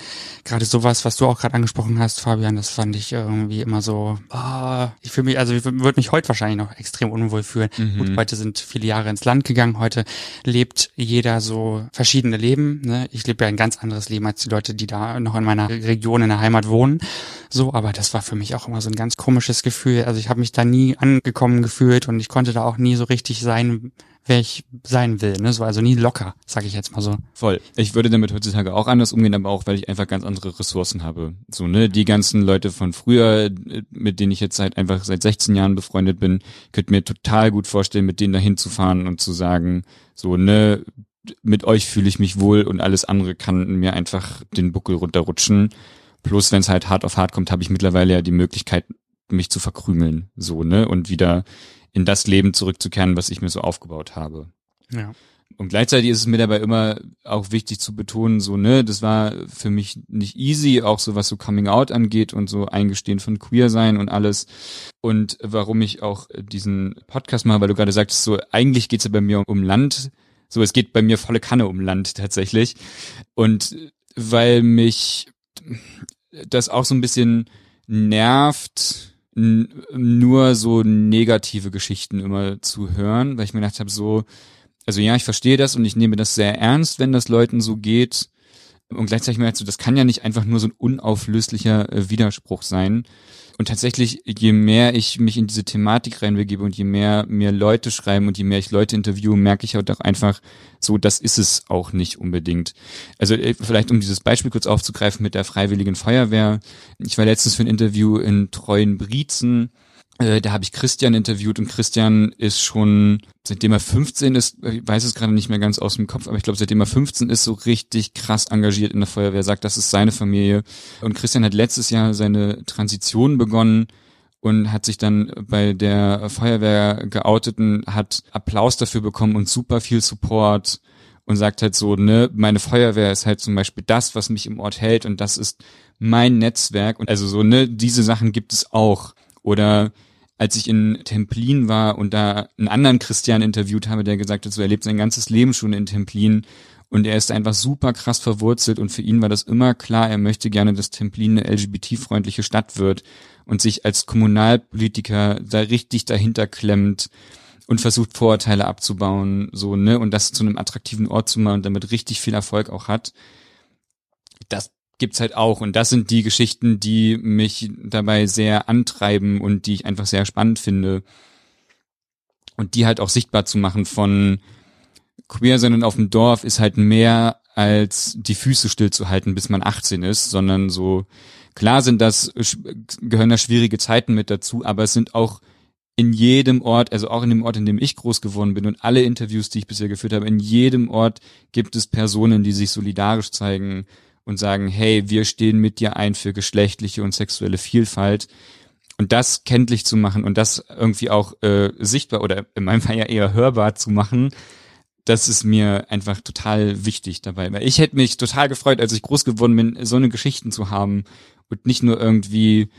gerade sowas, was du auch gerade angesprochen hast, Fabian, das fand ich irgendwie immer so, oh, ich fühle mich, also ich würde mich heute wahrscheinlich noch extrem unwohl fühlen. Mhm. Gut, heute sind viele Jahre ins Land gegangen, heute lebt jeder so verschiedene Leben. Ne? Ich lebe ja ein ganz anderes Leben als die Leute, die da noch in meiner Region, in der Heimat wohnen. So, aber das war für mich auch immer so ein ganz komisches Gefühl. Also ich habe mich da nie angekommen gefühlt und ich konnte da auch nie so richtig sein, wer ich sein will. Ne? So, also nie locker, sage ich jetzt mal so. Voll. Ich würde damit heutzutage auch anders umgehen, aber auch, weil ich einfach ganz andere Ressourcen habe. So, ne, die ganzen Leute von früher, mit denen ich jetzt seit einfach seit 16 Jahren befreundet bin, könnte mir total gut vorstellen, mit denen dahin zu fahren und zu sagen, so, ne, mit euch fühle ich mich wohl und alles andere kann mir einfach den Buckel runterrutschen. Plus, wenn es halt hart auf hart kommt, habe ich mittlerweile ja die Möglichkeit, mich zu verkrümeln, so, ne, und wieder in das Leben zurückzukehren, was ich mir so aufgebaut habe. Ja. Und gleichzeitig ist es mir dabei immer auch wichtig zu betonen, so, ne, das war für mich nicht easy, auch so was so Coming Out angeht und so Eingestehen von Queer sein und alles. Und warum ich auch diesen Podcast mache, weil du gerade sagtest, so, eigentlich geht's ja bei mir um Land. So, es geht bei mir volle Kanne um Land tatsächlich. Und weil mich das auch so ein bisschen nervt, nur so negative Geschichten immer zu hören, weil ich mir gedacht habe, so, also ja, ich verstehe das und ich nehme das sehr ernst, wenn das Leuten so geht. Und gleichzeitig mir so, das kann ja nicht einfach nur so ein unauflöslicher äh, Widerspruch sein. Und tatsächlich, je mehr ich mich in diese Thematik reinbegebe und je mehr mir Leute schreiben und je mehr ich Leute interviewe, merke ich halt auch einfach so, das ist es auch nicht unbedingt. Also äh, vielleicht um dieses Beispiel kurz aufzugreifen mit der Freiwilligen Feuerwehr. Ich war letztens für ein Interview in Treuen Brietzen äh, da habe ich Christian interviewt und Christian ist schon, seitdem er 15 ist, ich weiß es gerade nicht mehr ganz aus dem Kopf, aber ich glaube, seitdem er 15 ist, so richtig krass engagiert in der Feuerwehr, sagt, das ist seine Familie. Und Christian hat letztes Jahr seine Transition begonnen und hat sich dann bei der Feuerwehr geoutet und hat Applaus dafür bekommen und super viel Support und sagt halt so, ne, meine Feuerwehr ist halt zum Beispiel das, was mich im Ort hält und das ist mein Netzwerk und also so, ne, diese Sachen gibt es auch. Oder als ich in Templin war und da einen anderen Christian interviewt habe, der gesagt hat, so er lebt sein ganzes Leben schon in Templin und er ist einfach super krass verwurzelt und für ihn war das immer klar, er möchte gerne, dass Templin eine LGBT-freundliche Stadt wird und sich als Kommunalpolitiker da richtig dahinter klemmt und versucht Vorurteile abzubauen, so, ne, und das zu einem attraktiven Ort zu machen und damit richtig viel Erfolg auch hat. Das gibt's halt auch. Und das sind die Geschichten, die mich dabei sehr antreiben und die ich einfach sehr spannend finde. Und die halt auch sichtbar zu machen von queer sein und auf dem Dorf ist halt mehr als die Füße stillzuhalten, bis man 18 ist, sondern so, klar sind das, gehören da schwierige Zeiten mit dazu, aber es sind auch in jedem Ort, also auch in dem Ort, in dem ich groß geworden bin und alle Interviews, die ich bisher geführt habe, in jedem Ort gibt es Personen, die sich solidarisch zeigen, und sagen, hey, wir stehen mit dir ein für geschlechtliche und sexuelle Vielfalt. Und das kenntlich zu machen und das irgendwie auch äh, sichtbar oder in meinem Fall ja eher hörbar zu machen, das ist mir einfach total wichtig dabei. Weil ich hätte mich total gefreut, als ich groß geworden bin, so eine Geschichten zu haben und nicht nur irgendwie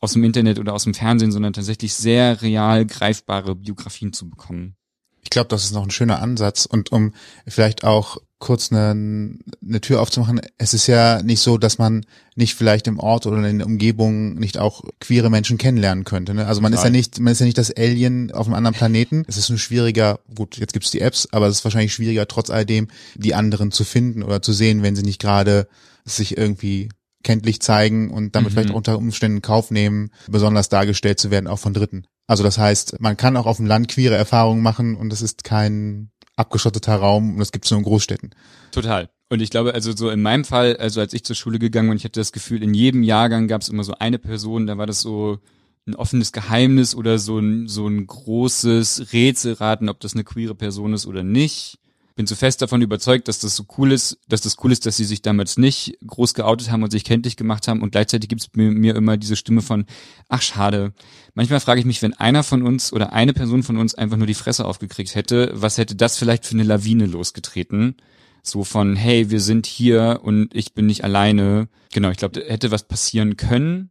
aus dem Internet oder aus dem Fernsehen, sondern tatsächlich sehr real greifbare Biografien zu bekommen. Ich glaube, das ist noch ein schöner Ansatz. Und um vielleicht auch kurz eine, eine Tür aufzumachen, es ist ja nicht so, dass man nicht vielleicht im Ort oder in der Umgebung nicht auch queere Menschen kennenlernen könnte. Ne? Also man Nein. ist ja nicht, man ist ja nicht das Alien auf einem anderen Planeten. Es ist nur schwieriger, gut, jetzt gibt's die Apps, aber es ist wahrscheinlich schwieriger, trotz alledem die anderen zu finden oder zu sehen, wenn sie nicht gerade sich irgendwie kenntlich zeigen und damit mhm. vielleicht unter Umständen Kauf nehmen, besonders dargestellt zu werden, auch von Dritten. Also das heißt, man kann auch auf dem Land queere Erfahrungen machen und es ist kein abgeschotteter Raum und das gibt es nur in Großstädten. Total. Und ich glaube, also so in meinem Fall, also als ich zur Schule gegangen bin, ich hatte das Gefühl, in jedem Jahrgang gab es immer so eine Person, da war das so ein offenes Geheimnis oder so ein, so ein großes Rätselraten, ob das eine queere Person ist oder nicht. Bin so fest davon überzeugt, dass das so cool ist, dass das cool ist, dass sie sich damals nicht groß geoutet haben und sich kenntlich gemacht haben und gleichzeitig gibt es mir, mir immer diese Stimme von, ach schade. Manchmal frage ich mich, wenn einer von uns oder eine Person von uns einfach nur die Fresse aufgekriegt hätte, was hätte das vielleicht für eine Lawine losgetreten? So von, hey, wir sind hier und ich bin nicht alleine. Genau, ich glaube, hätte was passieren können.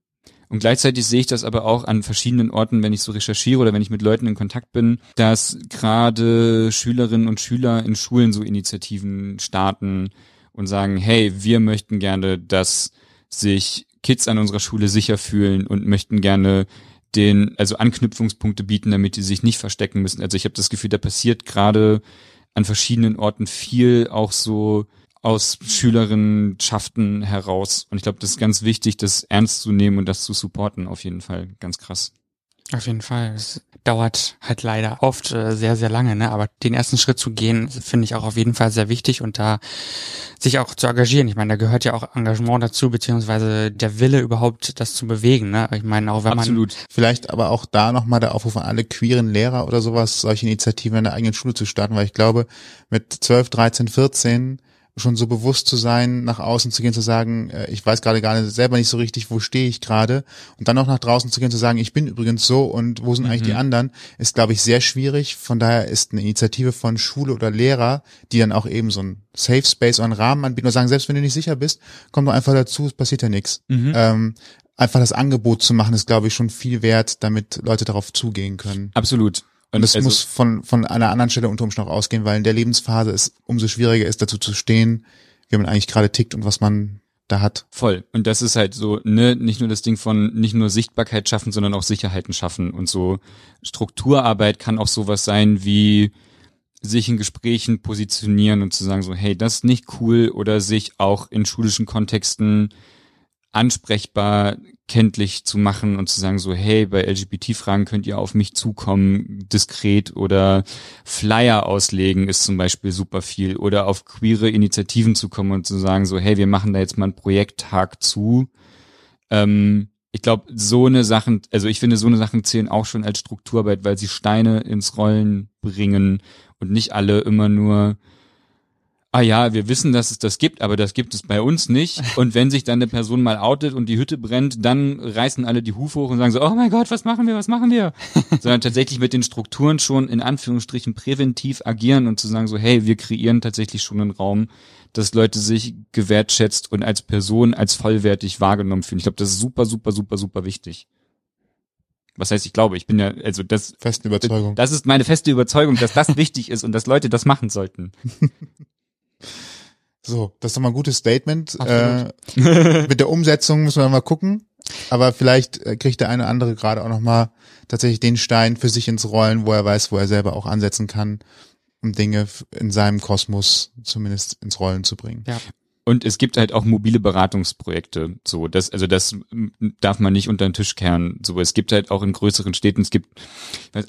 Und gleichzeitig sehe ich das aber auch an verschiedenen Orten, wenn ich so recherchiere oder wenn ich mit Leuten in Kontakt bin, dass gerade Schülerinnen und Schüler in Schulen so Initiativen starten und sagen, hey, wir möchten gerne, dass sich Kids an unserer Schule sicher fühlen und möchten gerne den, also Anknüpfungspunkte bieten, damit die sich nicht verstecken müssen. Also ich habe das Gefühl, da passiert gerade an verschiedenen Orten viel auch so aus Schülerinnenschaften heraus. Und ich glaube, das ist ganz wichtig, das ernst zu nehmen und das zu supporten, auf jeden Fall. Ganz krass. Auf jeden Fall. Es dauert halt leider oft äh, sehr, sehr lange, ne? Aber den ersten Schritt zu gehen, finde ich auch auf jeden Fall sehr wichtig und da sich auch zu engagieren. Ich meine, da gehört ja auch Engagement dazu, beziehungsweise der Wille überhaupt, das zu bewegen, ne? Ich meine, auch wenn Absolut. man. Vielleicht aber auch da nochmal der Aufruf an alle queeren Lehrer oder sowas, solche Initiativen in der eigenen Schule zu starten, weil ich glaube, mit 12, 13, 14 schon so bewusst zu sein, nach außen zu gehen, zu sagen, äh, ich weiß gerade gar nicht, selber nicht so richtig, wo stehe ich gerade und dann auch nach draußen zu gehen, zu sagen, ich bin übrigens so und wo sind mhm. eigentlich die anderen, ist, glaube ich, sehr schwierig. Von daher ist eine Initiative von Schule oder Lehrer, die dann auch eben so ein Safe Space oder einen Rahmen anbieten und sagen, selbst wenn du nicht sicher bist, komm doch einfach dazu, es passiert ja nichts. Mhm. Ähm, einfach das Angebot zu machen, ist, glaube ich, schon viel wert, damit Leute darauf zugehen können. Absolut. Und es also, muss von, von einer anderen Stelle unter Umständen auch ausgehen, weil in der Lebensphase es umso schwieriger ist, dazu zu stehen, wie man eigentlich gerade tickt und was man da hat. Voll. Und das ist halt so, ne, nicht nur das Ding von nicht nur Sichtbarkeit schaffen, sondern auch Sicherheiten schaffen. Und so Strukturarbeit kann auch sowas sein wie sich in Gesprächen positionieren und zu sagen so, hey, das ist nicht cool oder sich auch in schulischen Kontexten ansprechbar kenntlich zu machen und zu sagen so, hey, bei LGBT-Fragen könnt ihr auf mich zukommen, diskret oder Flyer auslegen ist zum Beispiel super viel oder auf queere Initiativen zu kommen und zu sagen so, hey, wir machen da jetzt mal einen Projekttag zu. Ähm, ich glaube, so eine Sachen, also ich finde, so eine Sachen zählen auch schon als Strukturarbeit, weil sie Steine ins Rollen bringen und nicht alle immer nur ah ja, wir wissen, dass es das gibt, aber das gibt es bei uns nicht. Und wenn sich dann eine Person mal outet und die Hütte brennt, dann reißen alle die Hufe hoch und sagen so, oh mein Gott, was machen wir, was machen wir? Sondern tatsächlich mit den Strukturen schon in Anführungsstrichen präventiv agieren und zu sagen so, hey, wir kreieren tatsächlich schon einen Raum, dass Leute sich gewertschätzt und als Person als vollwertig wahrgenommen fühlen. Ich glaube, das ist super, super, super, super wichtig. Was heißt, ich glaube, ich bin ja, also das. Festen Überzeugung. Das ist meine feste Überzeugung, dass das wichtig ist und dass Leute das machen sollten. So, das ist doch mal ein gutes Statement. Äh, mit der Umsetzung müssen wir mal gucken. Aber vielleicht äh, kriegt der eine oder andere gerade auch noch mal tatsächlich den Stein für sich ins Rollen, wo er weiß, wo er selber auch ansetzen kann, um Dinge in seinem Kosmos zumindest ins Rollen zu bringen. Ja. Und es gibt halt auch mobile Beratungsprojekte. So, das, also das darf man nicht unter den Tisch kehren. So, es gibt halt auch in größeren Städten, es gibt,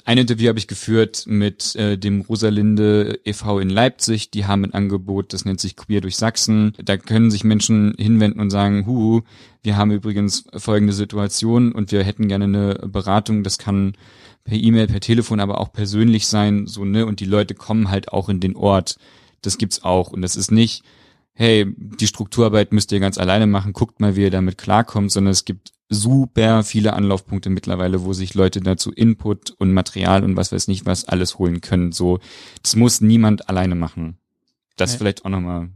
ein Interview habe ich geführt mit äh, dem Rosalinde e.V. in Leipzig. Die haben ein Angebot, das nennt sich Queer durch Sachsen. Da können sich Menschen hinwenden und sagen, hu, wir haben übrigens folgende Situation und wir hätten gerne eine Beratung. Das kann per E-Mail, per Telefon, aber auch persönlich sein, so, ne? Und die Leute kommen halt auch in den Ort. Das gibt's auch. Und das ist nicht, hey, die Strukturarbeit müsst ihr ganz alleine machen, guckt mal, wie ihr damit klarkommt, sondern es gibt super viele Anlaufpunkte mittlerweile, wo sich Leute dazu Input und Material und was weiß nicht was alles holen können. So, das muss niemand alleine machen. Das ja. vielleicht auch nochmal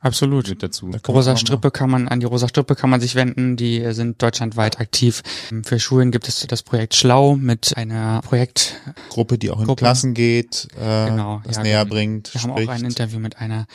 Absolut. Mit dazu. Rosa Strippe kann man, an die Rosa Strippe kann man sich wenden. Die sind deutschlandweit aktiv. Für Schulen gibt es das Projekt Schlau mit einer Projektgruppe, die auch in Gruppe. Klassen geht, äh, genau, das ja, näher wir, bringt. Wir spricht. haben auch ein Interview mit einer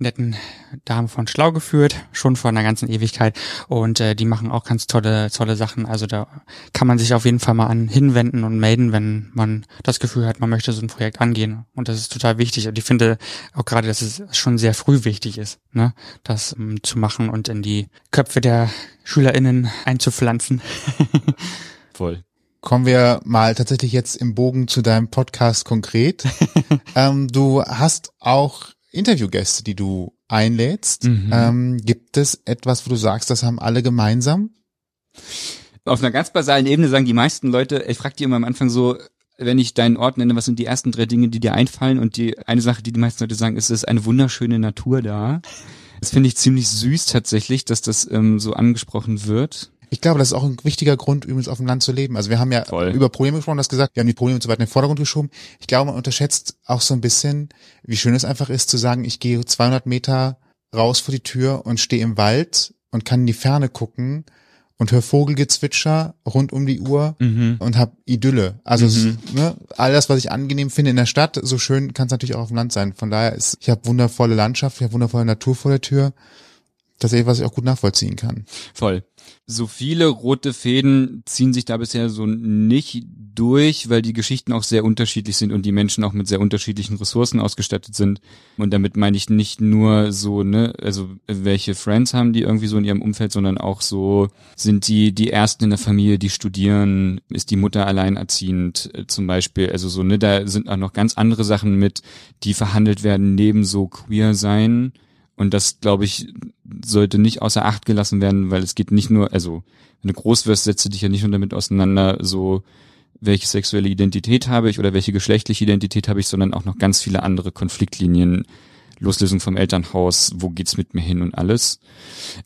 netten Dame von Schlau geführt, schon vor einer ganzen Ewigkeit. Und äh, die machen auch ganz tolle, tolle Sachen. Also da kann man sich auf jeden Fall mal an hinwenden und melden, wenn man das Gefühl hat, man möchte so ein Projekt angehen. Und das ist total wichtig. Und ich finde auch gerade, dass es schon sehr früh wichtig ist, ne, das um, ähm, zu machen und in die Köpfe der SchülerInnen einzupflanzen. Voll. Kommen wir mal tatsächlich jetzt im Bogen zu deinem Podcast konkret. ähm, du hast auch Interviewgäste, die du einlädst. Mhm. Ähm, gibt es etwas, wo du sagst, das haben alle gemeinsam? Auf einer ganz basalen Ebene sagen die meisten Leute, ich frage die immer am Anfang so, wenn ich deinen Ort nenne, was sind die ersten drei Dinge, die dir einfallen? Und die eine Sache, die die meisten Leute sagen, ist, es ist eine wunderschöne Natur da. Das finde ich ziemlich süß tatsächlich, dass das ähm, so angesprochen wird. Ich glaube, das ist auch ein wichtiger Grund, übrigens auf dem Land zu leben. Also wir haben ja Voll. über Probleme gesprochen, das gesagt, wir haben die Probleme zu weit in den Vordergrund geschoben. Ich glaube, man unterschätzt auch so ein bisschen, wie schön es einfach ist zu sagen, ich gehe 200 Meter raus vor die Tür und stehe im Wald und kann in die Ferne gucken und höre Vogelgezwitscher rund um die Uhr Mhm. und hab Idylle. Also es- Mhm. ne, all das, was ich angenehm finde in der Stadt, so schön kann es natürlich auch auf dem Land sein. Von daher ist, ich habe wundervolle Landschaft, ich habe wundervolle Natur vor der Tür. Etwas, was ich auch gut nachvollziehen kann. Voll. So viele rote Fäden ziehen sich da bisher so nicht durch, weil die Geschichten auch sehr unterschiedlich sind und die Menschen auch mit sehr unterschiedlichen Ressourcen ausgestattet sind. Und damit meine ich nicht nur so, ne, also welche Friends haben die irgendwie so in ihrem Umfeld, sondern auch so, sind die die Ersten in der Familie, die studieren, ist die Mutter alleinerziehend äh, zum Beispiel. Also so, ne, da sind auch noch ganz andere Sachen mit, die verhandelt werden neben so queer sein. Und das, glaube ich, sollte nicht außer Acht gelassen werden, weil es geht nicht nur, also wenn du groß wirst, setzt du dich ja nicht nur damit auseinander, so welche sexuelle Identität habe ich oder welche geschlechtliche Identität habe ich, sondern auch noch ganz viele andere Konfliktlinien, Loslösung vom Elternhaus, wo geht's mit mir hin und alles.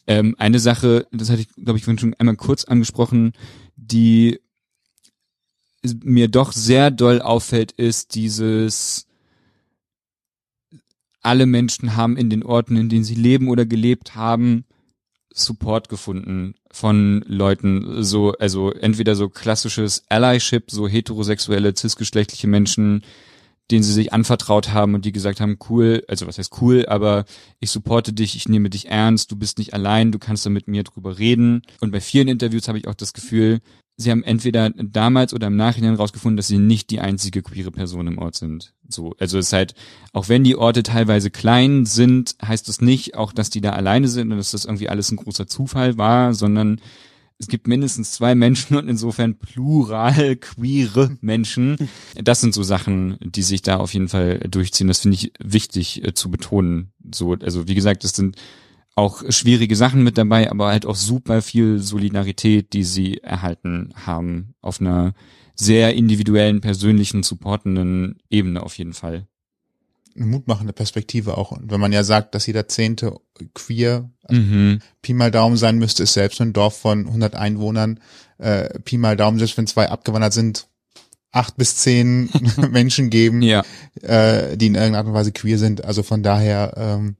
Ähm, eine Sache, das hatte ich, glaube ich, schon einmal kurz angesprochen, die mir doch sehr doll auffällt, ist dieses alle Menschen haben in den Orten, in denen sie leben oder gelebt haben, Support gefunden von Leuten, so, also entweder so klassisches Allyship, so heterosexuelle, cisgeschlechtliche Menschen, denen sie sich anvertraut haben und die gesagt haben, cool, also was heißt cool, aber ich supporte dich, ich nehme dich ernst, du bist nicht allein, du kannst da mit mir drüber reden. Und bei vielen Interviews habe ich auch das Gefühl, sie haben entweder damals oder im Nachhinein rausgefunden, dass sie nicht die einzige queere Person im Ort sind. So, also es ist halt, auch wenn die Orte teilweise klein sind, heißt das nicht auch, dass die da alleine sind und dass das irgendwie alles ein großer Zufall war, sondern es gibt mindestens zwei Menschen und insofern plural queere Menschen. Das sind so Sachen, die sich da auf jeden Fall durchziehen. Das finde ich wichtig äh, zu betonen. So, also wie gesagt, es sind auch schwierige Sachen mit dabei, aber halt auch super viel Solidarität, die sie erhalten haben auf einer sehr individuellen, persönlichen, supportenden Ebene auf jeden Fall. Eine mutmachende Perspektive auch. Und wenn man ja sagt, dass jeder Zehnte queer, also Mhm. Pi mal Daumen sein müsste, ist selbst ein Dorf von 100 Einwohnern, äh, Pi mal Daumen, selbst wenn zwei abgewandert sind, acht bis zehn Menschen geben, Ja, äh, die in irgendeiner Art und Weise queer sind. Also von daher ähm,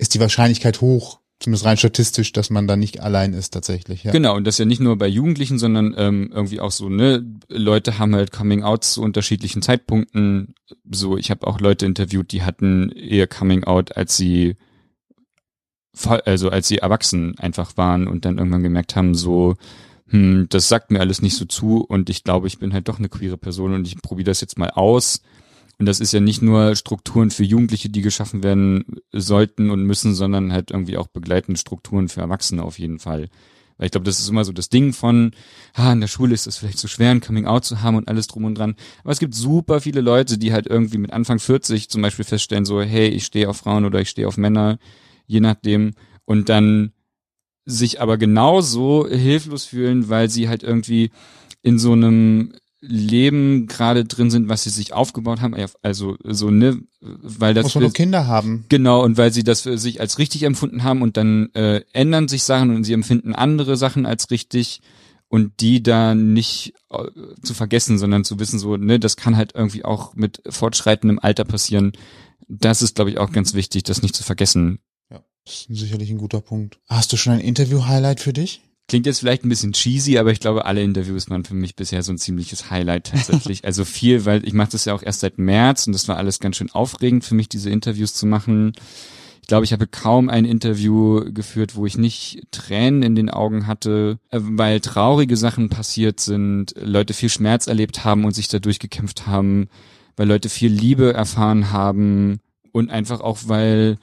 ist die Wahrscheinlichkeit hoch, zumindest rein statistisch, dass man da nicht allein ist tatsächlich. Ja. Genau, und das ja nicht nur bei Jugendlichen, sondern ähm, irgendwie auch so, ne, Leute haben halt Coming Outs zu unterschiedlichen Zeitpunkten. So, ich habe auch Leute interviewt, die hatten ihr Coming Out, als sie also als sie erwachsen einfach waren und dann irgendwann gemerkt haben, so, hm, das sagt mir alles nicht so zu und ich glaube, ich bin halt doch eine queere Person und ich probiere das jetzt mal aus. Und das ist ja nicht nur Strukturen für Jugendliche, die geschaffen werden sollten und müssen, sondern halt irgendwie auch begleitende Strukturen für Erwachsene auf jeden Fall. Weil ich glaube, das ist immer so das Ding von, ah, in der Schule ist es vielleicht so schwer, ein Coming Out zu haben und alles drum und dran. Aber es gibt super viele Leute, die halt irgendwie mit Anfang 40 zum Beispiel feststellen, so, hey, ich stehe auf Frauen oder ich stehe auf Männer, je nachdem. Und dann sich aber genauso hilflos fühlen, weil sie halt irgendwie in so einem Leben gerade drin sind, was sie sich aufgebaut haben, also so ne, weil das nur Kinder haben. Genau, und weil sie das für sich als richtig empfunden haben und dann äh, ändern sich Sachen und sie empfinden andere Sachen als richtig und die da nicht äh, zu vergessen, sondern zu wissen, so, ne, das kann halt irgendwie auch mit fortschreitendem Alter passieren. Das ist, glaube ich, auch ganz wichtig, das nicht zu vergessen. Ja, das ist sicherlich ein guter Punkt. Hast du schon ein Interview-Highlight für dich? Klingt jetzt vielleicht ein bisschen cheesy, aber ich glaube, alle Interviews waren für mich bisher so ein ziemliches Highlight tatsächlich. also viel, weil ich mache das ja auch erst seit März und das war alles ganz schön aufregend für mich, diese Interviews zu machen. Ich glaube, ich habe kaum ein Interview geführt, wo ich nicht Tränen in den Augen hatte, äh, weil traurige Sachen passiert sind, Leute viel Schmerz erlebt haben und sich dadurch gekämpft haben, weil Leute viel Liebe erfahren haben und einfach auch, weil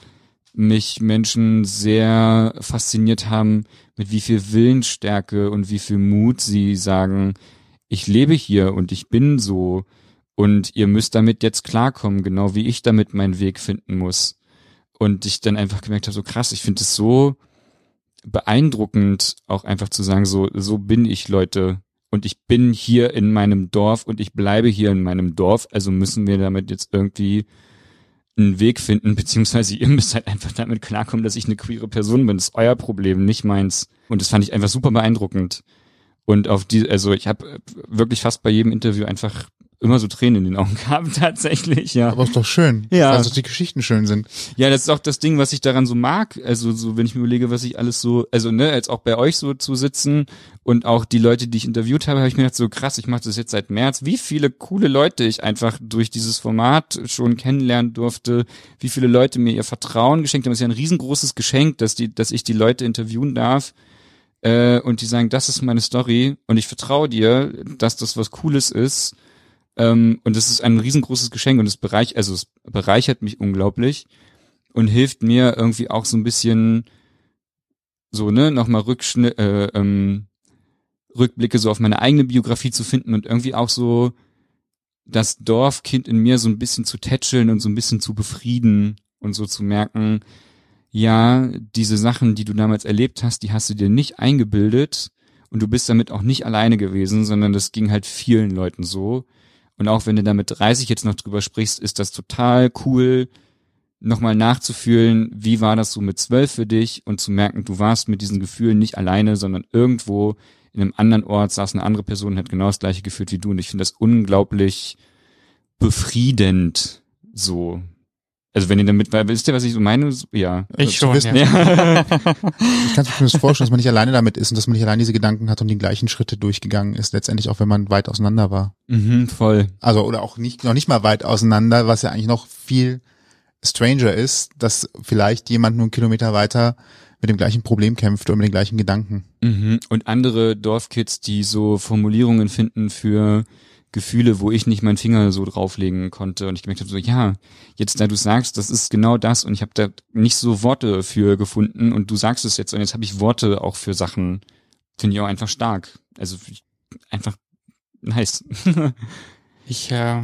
mich Menschen sehr fasziniert haben, mit wie viel Willensstärke und wie viel Mut sie sagen, ich lebe hier und ich bin so und ihr müsst damit jetzt klarkommen, genau wie ich damit meinen Weg finden muss. Und ich dann einfach gemerkt habe, so krass, ich finde es so beeindruckend, auch einfach zu sagen, so, so bin ich, Leute. Und ich bin hier in meinem Dorf und ich bleibe hier in meinem Dorf, also müssen wir damit jetzt irgendwie einen Weg finden, beziehungsweise ihr müsst halt einfach damit klarkommen, dass ich eine queere Person bin. Das ist euer Problem, nicht meins. Und das fand ich einfach super beeindruckend. Und auf die, also ich habe wirklich fast bei jedem Interview einfach immer so Tränen in den Augen gehabt, tatsächlich, ja. Aber ist doch schön, Ja. also die Geschichten schön sind. Ja, das ist auch das Ding, was ich daran so mag. Also so, wenn ich mir überlege, was ich alles so, also ne, als auch bei euch so zu sitzen und auch die Leute, die ich interviewt habe, habe ich mir gedacht, so krass, ich mache das jetzt seit März. Wie viele coole Leute ich einfach durch dieses Format schon kennenlernen durfte, wie viele Leute mir ihr Vertrauen geschenkt haben. Das ist ja ein riesengroßes Geschenk, dass die, dass ich die Leute interviewen darf. Äh, und die sagen, das ist meine Story und ich vertraue dir, dass das was Cooles ist. Ähm, und das ist ein riesengroßes Geschenk und es bereich, also es bereichert mich unglaublich und hilft mir irgendwie auch so ein bisschen so, ne, nochmal Rückschnitt, äh, ähm, Rückblicke so auf meine eigene Biografie zu finden und irgendwie auch so das Dorfkind in mir so ein bisschen zu tätscheln und so ein bisschen zu befrieden und so zu merken, ja, diese Sachen, die du damals erlebt hast, die hast du dir nicht eingebildet und du bist damit auch nicht alleine gewesen, sondern das ging halt vielen Leuten so. Und auch wenn du da mit 30 jetzt noch drüber sprichst, ist das total cool, nochmal nachzufühlen, wie war das so mit 12 für dich und zu merken, du warst mit diesen Gefühlen nicht alleine, sondern irgendwo in einem anderen Ort saß eine andere Person hat genau das gleiche gefühlt wie du. Und ich finde das unglaublich befriedend so. Also wenn ihr damit, weil wisst ihr, was ich so meine? Ja. Ich schon, wissen, ja. Ich kann mir das vorstellen, dass man nicht alleine damit ist und dass man nicht allein diese Gedanken hat und die gleichen Schritte durchgegangen ist, letztendlich auch wenn man weit auseinander war. Mhm, voll. Also oder auch nicht noch nicht mal weit auseinander, was ja eigentlich noch viel stranger ist, dass vielleicht jemand nur einen Kilometer weiter mit dem gleichen Problem kämpft oder mit den gleichen Gedanken. Mhm. Und andere Dorfkids, die so Formulierungen finden für Gefühle, wo ich nicht meinen Finger so drauflegen konnte. Und ich gemerkt habe so, ja, jetzt da du sagst, das ist genau das und ich habe da nicht so Worte für gefunden und du sagst es jetzt und jetzt habe ich Worte auch für Sachen. Finde ich auch einfach stark. Also einfach nice. Ich äh,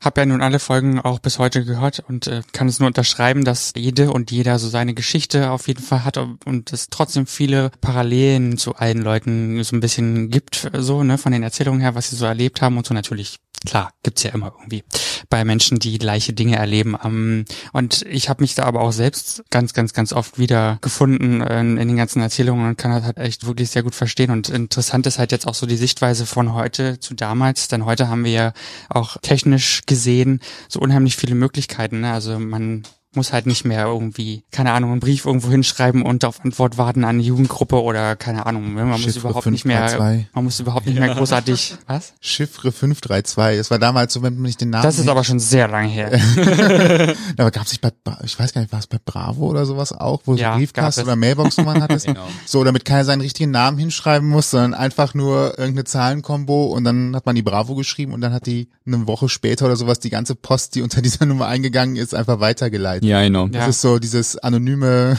habe ja nun alle Folgen auch bis heute gehört und äh, kann es nur unterschreiben, dass jede und jeder so seine Geschichte auf jeden Fall hat und es trotzdem viele Parallelen zu allen Leuten so ein bisschen gibt, so, ne, von den Erzählungen her, was sie so erlebt haben und so natürlich. Klar, gibt's ja immer irgendwie bei Menschen, die gleiche Dinge erleben. Ähm, und ich habe mich da aber auch selbst ganz, ganz, ganz oft wieder gefunden in, in den ganzen Erzählungen und kann das halt echt wirklich sehr gut verstehen. Und interessant ist halt jetzt auch so die Sichtweise von heute zu damals, denn heute haben wir ja auch technisch gesehen so unheimlich viele Möglichkeiten. Ne? Also man muss halt nicht mehr irgendwie, keine Ahnung, einen Brief irgendwo hinschreiben und auf Antwort warten an eine Jugendgruppe oder keine Ahnung. ne? Man muss Chiffre überhaupt nicht mehr, 532. man muss überhaupt nicht mehr großartig, was? Chiffre 532. Das war damals so, wenn man nicht den Namen. Das ist aber schon sehr lang her. aber gab es nicht bei, ich weiß gar nicht, war es bei Bravo oder sowas auch, wo du Ja, so Briefkasten es. oder Mailbox-Nummern hattest? Genau. So, damit keiner seinen richtigen Namen hinschreiben muss, sondern einfach nur irgendeine Zahlenkombo und dann hat man die Bravo geschrieben und dann hat die eine Woche später oder sowas die ganze Post, die unter dieser Nummer eingegangen ist, einfach weitergeleitet. Ja, genau. Ja. Das ist so dieses anonyme,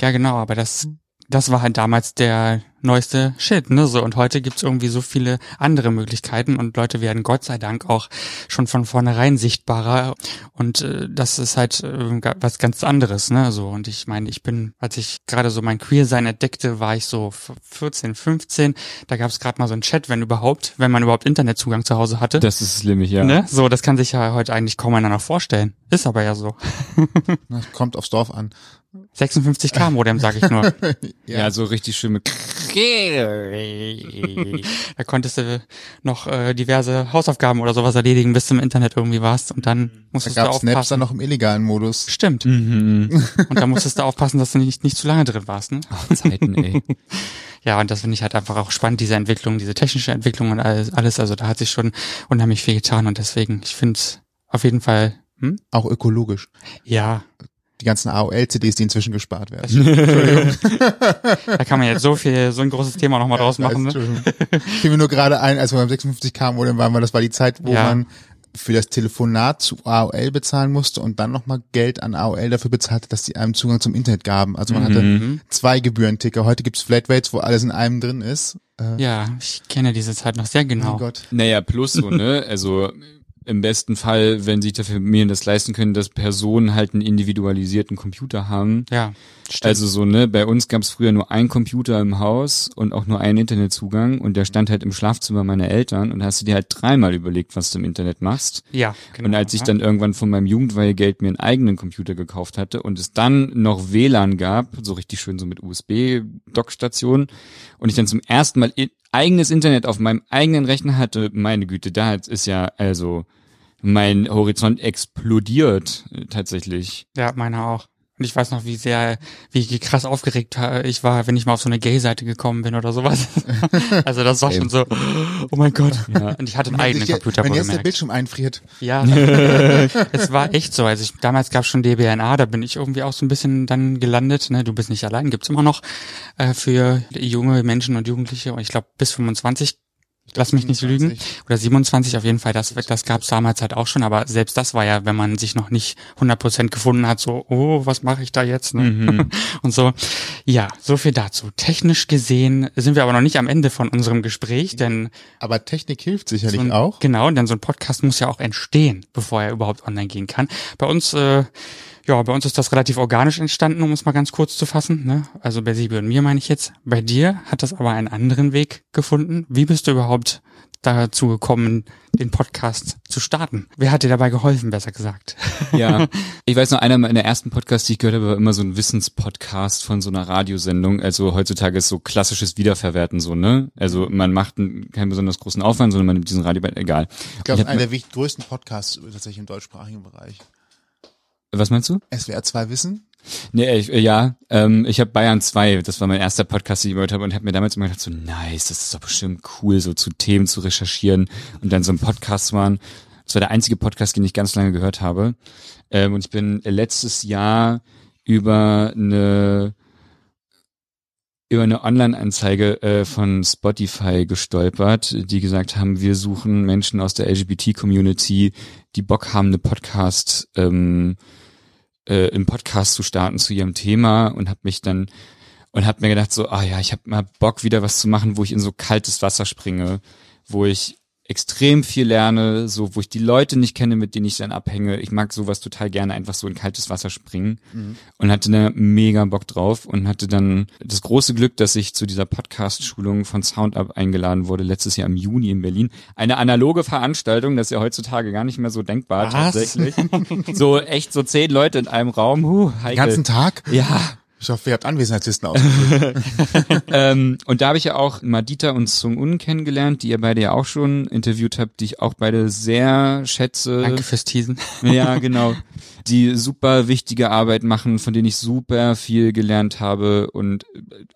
Ja, genau, aber das, das war halt damals der neueste Shit, ne, so. Und heute gibt's irgendwie so viele andere Möglichkeiten und Leute werden Gott sei Dank auch schon von vornherein sichtbarer und äh, das ist halt äh, was ganz anderes, ne, so. Und ich meine, ich bin, als ich gerade so mein Queer-Sein entdeckte, war ich so 14, 15, da gab's gerade mal so einen Chat, wenn überhaupt, wenn man überhaupt Internetzugang zu Hause hatte. Das ist slimmig, ja. Ne? So, das kann sich ja heute eigentlich kaum einer noch vorstellen. Ist aber ja so. na, kommt aufs Dorf an. 56k Modem, sag ich nur. Ja. so richtig schön mit Da konntest du noch äh, diverse Hausaufgaben oder sowas erledigen, bis du im Internet irgendwie warst und dann Da musstest du gab Snaps dann aufpassen. noch im illegalen Modus. Stimmt. mhm. Und da musstest du aufpassen, dass du nicht, nicht zu lange drin warst. Ne? Zeiten, ey. Ja, und das finde ich halt einfach auch spannend, diese Entwicklung, diese technische Entwicklung und alles. alles. Also da hat sich schon unheimlich viel getan und deswegen, ich finde es auf jeden Fall, hm? Auch ökologisch. ja, Die ganzen AOL-CDs, die inzwischen gespart werden. da kann man jetzt so viel, so ein großes Thema nochmal draus machen. Ne? Entschuldigung. Fiel mir nur gerade ein, als wir beim 56k Modem waren, weil das war die Zeit, wo Ja. man für das Telefonat zu AOL bezahlen musste und dann nochmal Geld an AOL dafür bezahlte, dass die einem Zugang zum Internet gaben. Also man hatte Mhm. zwei Gebührenticker. Heute gibt's Flatrates, wo alles in einem drin ist. Äh, Ja, ich kenne diese Zeit noch sehr genau. Oh Gott. Naja, plus so, ne? Also im besten Fall, wenn sich der Familien das leisten können, dass Personen halt einen individualisierten Computer haben. Ja, stimmt. Also so, ne, bei uns gab es früher nur einen Computer im Haus und auch nur einen Internetzugang und der stand halt im Schlafzimmer meiner Eltern und hast du dir halt dreimal überlegt, was du im Internet machst. ja, genau. Und als ich dann irgendwann von meinem Jugendweihegeld mir einen eigenen Computer gekauft hatte und es dann noch WLAN gab, so richtig schön so mit USB-Dockstation und ich dann zum ersten Mal eigenes Internet auf meinem eigenen Rechner hatte, meine Güte, da ist ja also mein Horizont explodiert äh, tatsächlich. Ja, meiner auch. Und ich weiß noch, wie sehr, wie krass aufgeregt äh, ich war, wenn ich mal auf so eine Gay-Seite gekommen bin oder sowas. also das war schon so, oh mein Gott. Ja. Und ich hatte einen Wenn eigenen Computer Wenn jetzt der. Bildschirm einfriert. Ja, es war echt so. Also ich, damals gab es schon DBNA, da bin ich irgendwie auch so ein bisschen dann gelandet. Ne? Du bist nicht allein, gibt's immer noch äh, für junge Menschen und Jugendliche. Und ich glaube bis 25, lass mich nicht lügen. 25. Oder 27 auf jeden Fall, das, das gab's damals halt auch schon. Aber selbst das war ja, wenn man sich noch nicht 100% gefunden hat, so, oh, was mache ich da jetzt? Ne? und so. Ja, so viel dazu. Technisch gesehen sind wir aber noch nicht am Ende von unserem Gespräch, denn Aber Technik hilft sicherlich so ein, auch. Genau, denn so ein Podcast muss ja auch entstehen, bevor er überhaupt online gehen kann. Bei uns, äh, ja, bei uns ist das relativ organisch entstanden, um es mal ganz kurz zu fassen. Ne? Also bei Sibi und mir meine ich jetzt. Bei dir hat das aber einen anderen Weg gefunden. Wie bist du überhaupt dazu gekommen, den Podcast zu starten? Wer hat dir dabei geholfen, besser gesagt? Ja, ich weiß noch, einer meiner ersten Podcasts, die ich gehört habe, war immer so ein Wissenspodcast von so einer Radiosendung. Also heutzutage ist so klassisches Wiederverwerten so, ne? Also man macht einen, keinen besonders großen Aufwand, sondern man nimmt diesen Radio, egal. Ich glaube, einer der größten Podcasts tatsächlich im deutschsprachigen Bereich. Was meinst du? SWR 2 Wissen. Nee, ich, äh, ja, ähm, ich habe Bayern 2, das war mein erster Podcast, den ich gehört habe und habe mir damals immer gedacht, so nice, das ist doch bestimmt cool, so zu Themen zu recherchieren und dann so ein Podcast waren. Das war der einzige Podcast, den ich ganz lange gehört habe. Ähm, und ich bin letztes Jahr über eine über eine Online-Anzeige äh, von Spotify gestolpert, die gesagt haben, wir suchen Menschen aus der LGBT-Community, die Bock haben, eine Podcast, ähm, äh, einen Podcast zu starten zu ihrem Thema und habe mich dann und habe mir gedacht so, ah ja, ich habe mal Bock wieder was zu machen, wo ich in so kaltes Wasser springe, wo ich extrem viel lerne, so wo ich die Leute nicht kenne, mit denen ich dann abhänge. Ich mag sowas total gerne, einfach so in kaltes Wasser springen und hatte da mega Bock drauf und hatte dann das große Glück, dass ich zu dieser Podcast-Schulung von SoundUp eingeladen wurde, letztes Jahr im Juni in Berlin. Eine analoge Veranstaltung, das ist ja heutzutage gar nicht mehr so denkbar Was? tatsächlich. so echt so zehn Leute in einem Raum. Huh, Den ganzen Tag. ja, Ich hoffe, ihr habt Anwesenheitslisten ausgefüllt. ähm, und da habe ich ja auch Madita und Sung Un kennengelernt, die ihr beide ja auch schon interviewt habt, die ich auch beide sehr schätze. Danke fürs Teasen. Ja, genau. Die super wichtige Arbeit machen, von denen ich super viel gelernt habe und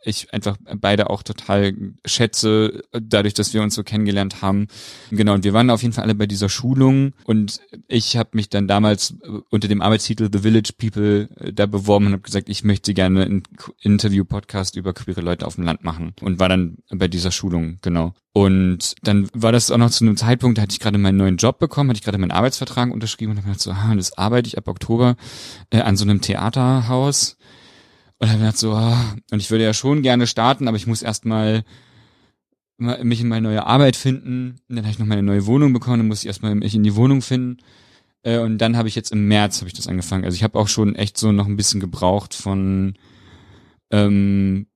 ich einfach beide auch total schätze, dadurch, dass wir uns so kennengelernt haben. Genau, und wir waren auf jeden Fall alle bei dieser Schulung und ich habe mich dann damals unter dem Arbeitstitel The Village People äh, da beworben und habe gesagt, ich möchte gerne einen Interview-Podcast über queere Leute auf dem Land machen und war dann bei dieser Schulung, genau. Und dann war das auch noch zu einem Zeitpunkt, da hatte ich gerade meinen neuen Job bekommen, hatte ich gerade meinen Arbeitsvertrag unterschrieben und habe gedacht so, ah, das arbeite ich ab Oktober äh, an so einem Theaterhaus. Und habe gedacht so, ah, und ich würde ja schon gerne starten, aber ich muss erstmal mal mich in meine neue Arbeit finden. Und dann habe ich noch meine neue Wohnung bekommen, dann muss ich erstmal mich in die Wohnung finden. Äh, und dann habe ich jetzt im März habe ich das angefangen. Also ich habe auch schon echt so noch ein bisschen gebraucht von ähm,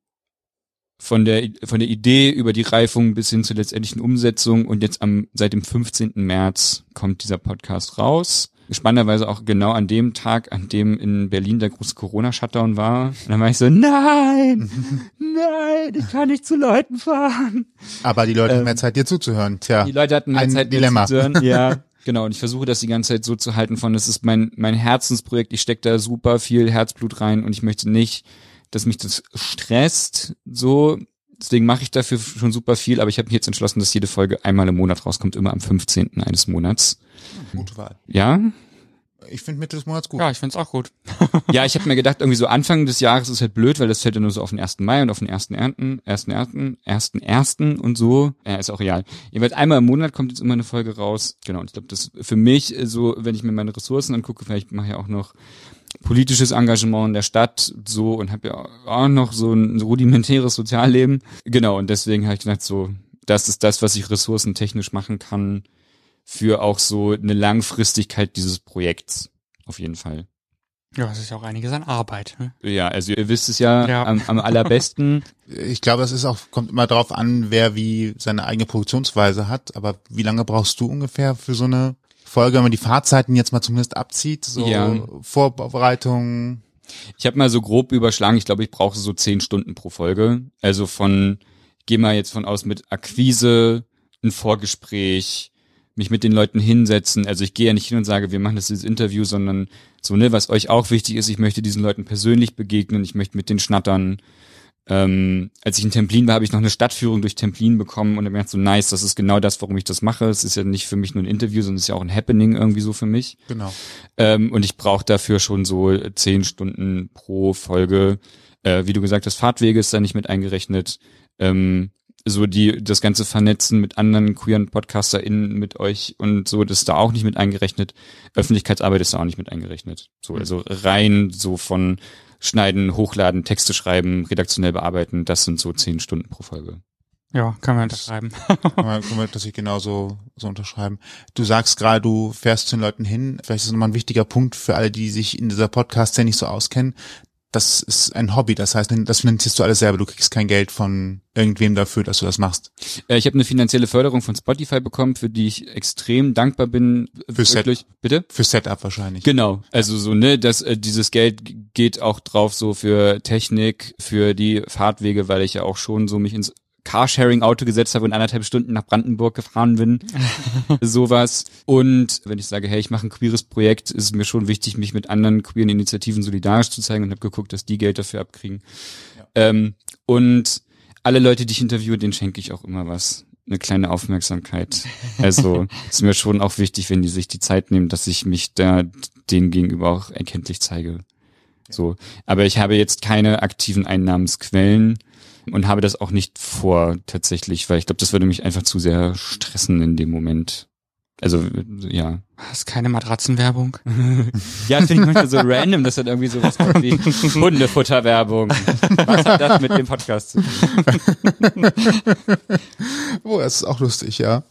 von der von der Idee über die Reifung bis hin zur letztendlichen Umsetzung und jetzt am seit dem 15. März kommt dieser Podcast raus. Spannenderweise auch genau an dem Tag, an dem in Berlin der große Corona-Shutdown war. Und dann war ich so, nein, nein, ich kann nicht zu Leuten fahren. Aber die Leute Ähm, mehr Zeit, dir zuzuhören. Tja, Die Leute hatten mehr ein Zeit, mir Dilemma. zuzuhören. Ja, genau. Und ich versuche das die ganze Zeit so zu halten von, das ist mein, mein Herzensprojekt. Ich stecke da super viel Herzblut rein und ich möchte nicht, dass mich das stresst, so. Deswegen mache ich dafür schon super viel, aber ich habe mich jetzt entschlossen, dass jede Folge einmal im Monat rauskommt, immer am 15. eines Monats. Gute Wahl. Ja? Ich finde Mitte des Monats gut. Ja, ich find's auch gut. Ja, ich habe mir gedacht, irgendwie so Anfang des Jahres ist halt blöd, weil das fällt ja nur so auf den 1. Mai und auf den 1. Ernten, 1. Ernten, 1. Ersten und so. Ja, ist auch real. Jeweils einmal im Monat kommt jetzt immer eine Folge raus. Genau, und ich glaube, das für mich äh, so, wenn ich mir meine Ressourcen angucke, vielleicht mache ich ja auch noch politisches Engagement in der Stadt so und habe ja auch noch so ein rudimentäres Sozialleben. Genau, und deswegen habe ich gedacht, so, das ist das, was ich ressourcentechnisch machen kann, für auch so eine Langfristigkeit dieses Projekts. Auf jeden Fall. Ja, es ist ja auch einiges an Arbeit. Ne? Ja, also ihr wisst es ja, Ja. Am, am allerbesten. Ich glaube, das ist auch, kommt immer darauf an, wer wie seine eigene Produktionsweise hat. Aber wie lange brauchst du ungefähr für so eine Folge, wenn man die Fahrzeiten jetzt mal zumindest abzieht? So Ja. Vorbereitung. Ich habe mal so grob überschlagen, ich glaube, ich brauche so zehn Stunden pro Folge. Also von, geh mal jetzt von aus mit Akquise, ein Vorgespräch, mich mit den Leuten hinsetzen. Also ich gehe ja nicht hin und sage, wir machen das dieses Interview, sondern so, ne, was euch auch wichtig ist, ich möchte diesen Leuten persönlich begegnen, ich möchte mit denen schnattern. Ähm, als ich in Templin war, habe ich noch eine Stadtführung durch Templin bekommen und habe gedacht, so nice, das ist genau das, warum ich das mache. Es ist ja nicht für mich nur ein Interview, sondern es ist ja auch ein Happening irgendwie so für mich. Genau. Ähm, und ich brauche dafür schon so zehn Stunden pro Folge. Äh, wie du gesagt hast, Fahrtwege ist da nicht mit eingerechnet. Ähm, so die das ganze Vernetzen mit anderen queeren PodcasterInnen mit euch und so, das ist da auch nicht mit eingerechnet. Öffentlichkeitsarbeit ist da auch nicht mit eingerechnet. So, also rein so von Schneiden, Hochladen, Texte schreiben, redaktionell bearbeiten, das sind so zehn Stunden pro Folge. Ja, kann man unterschreiben. Kann man, kann man das ich genauso so unterschreiben. Du sagst gerade, du fährst zu den Leuten hin. Vielleicht ist es nochmal ein wichtiger Punkt für alle, die sich in dieser Podcast-Szene nicht so auskennen. Das ist ein Hobby. Das heißt, das finanzierst du alles selber. Du kriegst kein Geld von irgendwem dafür, dass du das machst. Äh, ich habe eine finanzielle Förderung von Spotify bekommen, für die ich extrem dankbar bin. Für Set. Wirklich. Bitte? Für Setup wahrscheinlich. Genau, also so ne, das äh, dieses Geld geht auch drauf so für Technik, für die Fahrtwege, weil ich ja auch schon so mich ins Carsharing-Auto gesetzt habe und anderthalb Stunden nach Brandenburg gefahren bin, sowas. Und wenn ich sage, hey, ich mache ein queeres Projekt, ist es mir schon wichtig, mich mit anderen queeren Initiativen solidarisch zu zeigen und habe geguckt, dass die Geld dafür abkriegen. Ähm, und alle Leute, die ich interviewe, denen schenke ich auch immer was. Eine kleine Aufmerksamkeit. Also ist mir schon auch wichtig, wenn die sich die Zeit nehmen, dass ich mich da denen gegenüber auch erkenntlich zeige. So. Aber ich habe jetzt keine aktiven Einnahmensquellen und habe das auch nicht vor tatsächlich, weil ich glaube, das würde mich einfach zu sehr stressen in dem Moment. Also ja. Das ist keine Matratzenwerbung. Ja, das finde ich manchmal so random, dass dann irgendwie sowas kommt wie Hundefutterwerbung. Was hat das mit dem Podcast zu tun? Oh, das ist auch lustig, ja.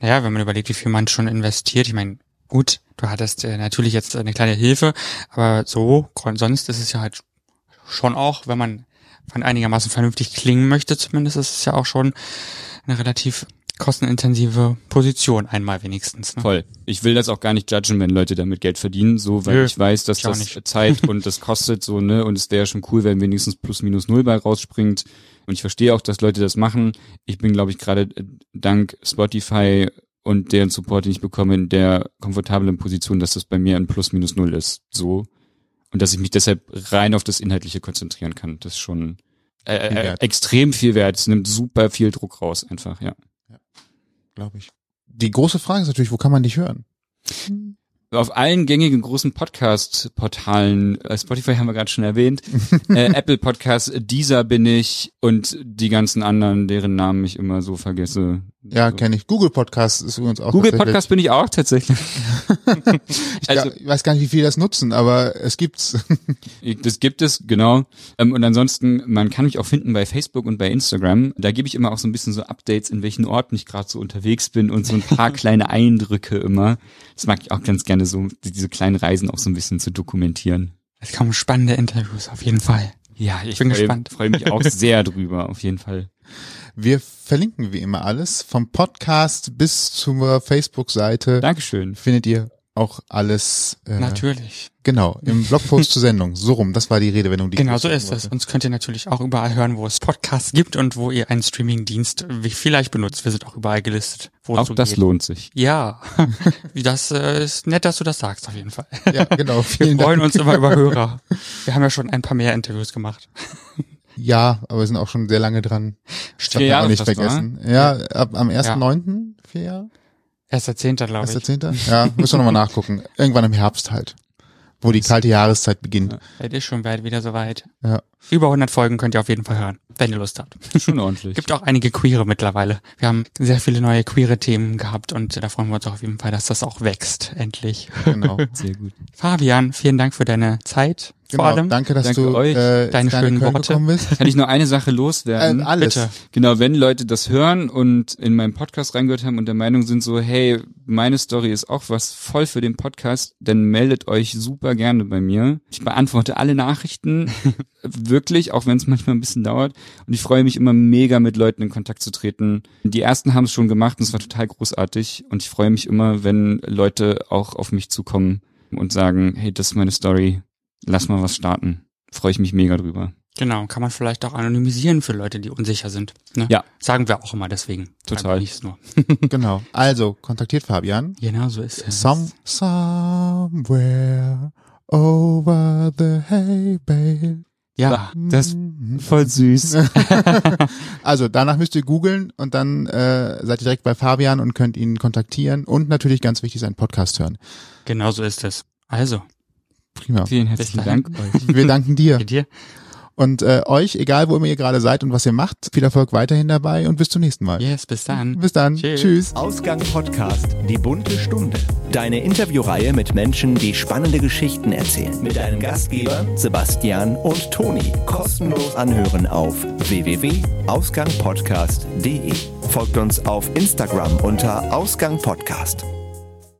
Naja, wenn man überlegt, wie viel man schon investiert, ich meine, gut, du hattest äh, natürlich jetzt eine kleine Hilfe, aber so, sonst ist es ja halt schon auch, wenn man von einigermaßen vernünftig klingen möchte, zumindest ist es ja auch schon eine relativ kostenintensive Position, einmal wenigstens. Ne? Voll. Ich will das auch gar nicht judgen, wenn Leute damit Geld verdienen, so, weil Nö, ich weiß, dass ich das nicht. Zeit und das kostet so, ne, und es wäre schon cool, wenn wenigstens plus minus null bei rausspringt. Und ich verstehe auch, dass Leute das machen. Ich bin, glaube ich, gerade äh, dank Spotify und deren Support, den ich bekomme, in der komfortablen Position, dass das bei mir ein plus minus null ist, so. Und dass ich mich deshalb rein auf das Inhaltliche konzentrieren kann. Das ist schon äh, Viel äh, extrem viel wert. Es nimmt super viel Druck raus, einfach, ja. Glaube ich. Die große Frage ist natürlich, wo kann man dich hören? Auf allen gängigen großen Podcast-Portalen, äh, Spotify haben wir gerade schon erwähnt, äh, Apple Podcasts, dieser bin ich und die ganzen anderen, deren Namen ich immer so vergesse. Ja, So. kenne ich. Google Podcast ist übrigens auch Google Podcast bin ich auch tatsächlich. Ich, also- ich weiß gar nicht, wie viele das nutzen, aber es gibt's. Das gibt es, genau. Ähm, Und ansonsten, man kann mich auch finden bei Facebook und bei Instagram. Da gebe ich immer auch so ein bisschen so Updates, in welchen Orten ich gerade so unterwegs bin und so ein paar kleine Eindrücke immer. Das mag ich auch ganz gerne so, diese kleinen Reisen auch so ein bisschen zu dokumentieren. Es kommen spannende Interviews, auf jeden Fall. Ja, ich Bin freue gespannt. freu mich auch sehr drüber, auf jeden Fall. Wir verlinken wie immer alles. Vom Podcast bis zur Facebook-Seite Dankeschön. findet ihr auch alles. Äh, Natürlich. Genau, im Blogpost zur Sendung. So rum, das war die Redewendung, die ich Genau so ist es. wollte. Uns könnt ihr natürlich auch überall hören, wo es Podcasts gibt und wo ihr einen Streamingdienst vielleicht benutzt. Wir sind auch überall gelistet. Auch das geht. lohnt sich. Ja, das äh, ist nett, dass du das sagst, auf jeden Fall. Ja, genau. Wir freuen Dank. uns immer über Hörer. Wir haben ja schon ein paar mehr Interviews gemacht. Ja, aber wir sind auch schon sehr lange dran. Das Vier Jahre auch nicht vergessen. Ja, ab, am 1.9. vier Jahre? Erster Zehnter, glaube Erster ich. Zehnter? Ja, müssen wir nochmal nachgucken. Irgendwann im Herbst halt. Wo die kalte Jahreszeit beginnt. Es ist schon bald wieder soweit. Ja. Über 100 Folgen könnt ihr auf jeden Fall hören, wenn ihr Lust habt. Schon ordentlich. Gibt auch einige Queere mittlerweile. Wir haben sehr viele neue queere Themen gehabt und da freuen wir uns auch auf jeden Fall, dass das auch wächst, endlich. Genau. Sehr gut. Fabian, vielen Dank für deine Zeit. Genau, vor allem. danke, dass Danke du euch. äh, Deine schönen Köln Worte. bist. Kann ich nur eine Sache loswerden? Ähm, alles. Bitte. Genau, wenn Leute das hören und in meinen Podcast reingehört haben und der Meinung sind so, hey, meine Story ist auch was voll für den Podcast, dann meldet euch super gerne bei mir. Ich beantworte alle Nachrichten, wirklich, auch wenn es manchmal ein bisschen dauert. Und ich freue mich immer mega, mit Leuten in Kontakt zu treten. Die ersten haben es schon gemacht und es war total großartig. Und ich freue mich immer, wenn Leute auch auf mich zukommen und sagen, hey, das ist meine Story, lass mal was starten. Freue ich mich mega drüber. Genau, kann man vielleicht auch anonymisieren für Leute, die unsicher sind. Ne? Ja. Sagen wir auch immer deswegen. Total. Nur. genau. Also, kontaktiert Fabian. Genau so ist es. Some, somewhere over the hay bale. ja, Das ist voll süß. Also danach müsst ihr googeln und dann äh, seid ihr direkt bei Fabian und könnt ihn kontaktieren und natürlich ganz wichtig seinen Podcast hören. genau so ist es. Also, Prima. Vielen herzlichen. Dank euch. Wir danken dir dir. und äh, euch, egal wo immer ihr gerade seid und was ihr macht, viel Erfolg weiterhin dabei und bis zum nächsten Mal. Yes, bis dann. Bis dann. Tschüss. Tschüss. Ausgang Podcast, die bunte Stunde. Deine Interviewreihe mit Menschen, die spannende Geschichten erzählen. Mit deinen Gastgebern Sebastian und Toni. Kostenlos anhören auf www.ausgangpodcast.de. Folgt uns auf Instagram unter Ausgang Podcast.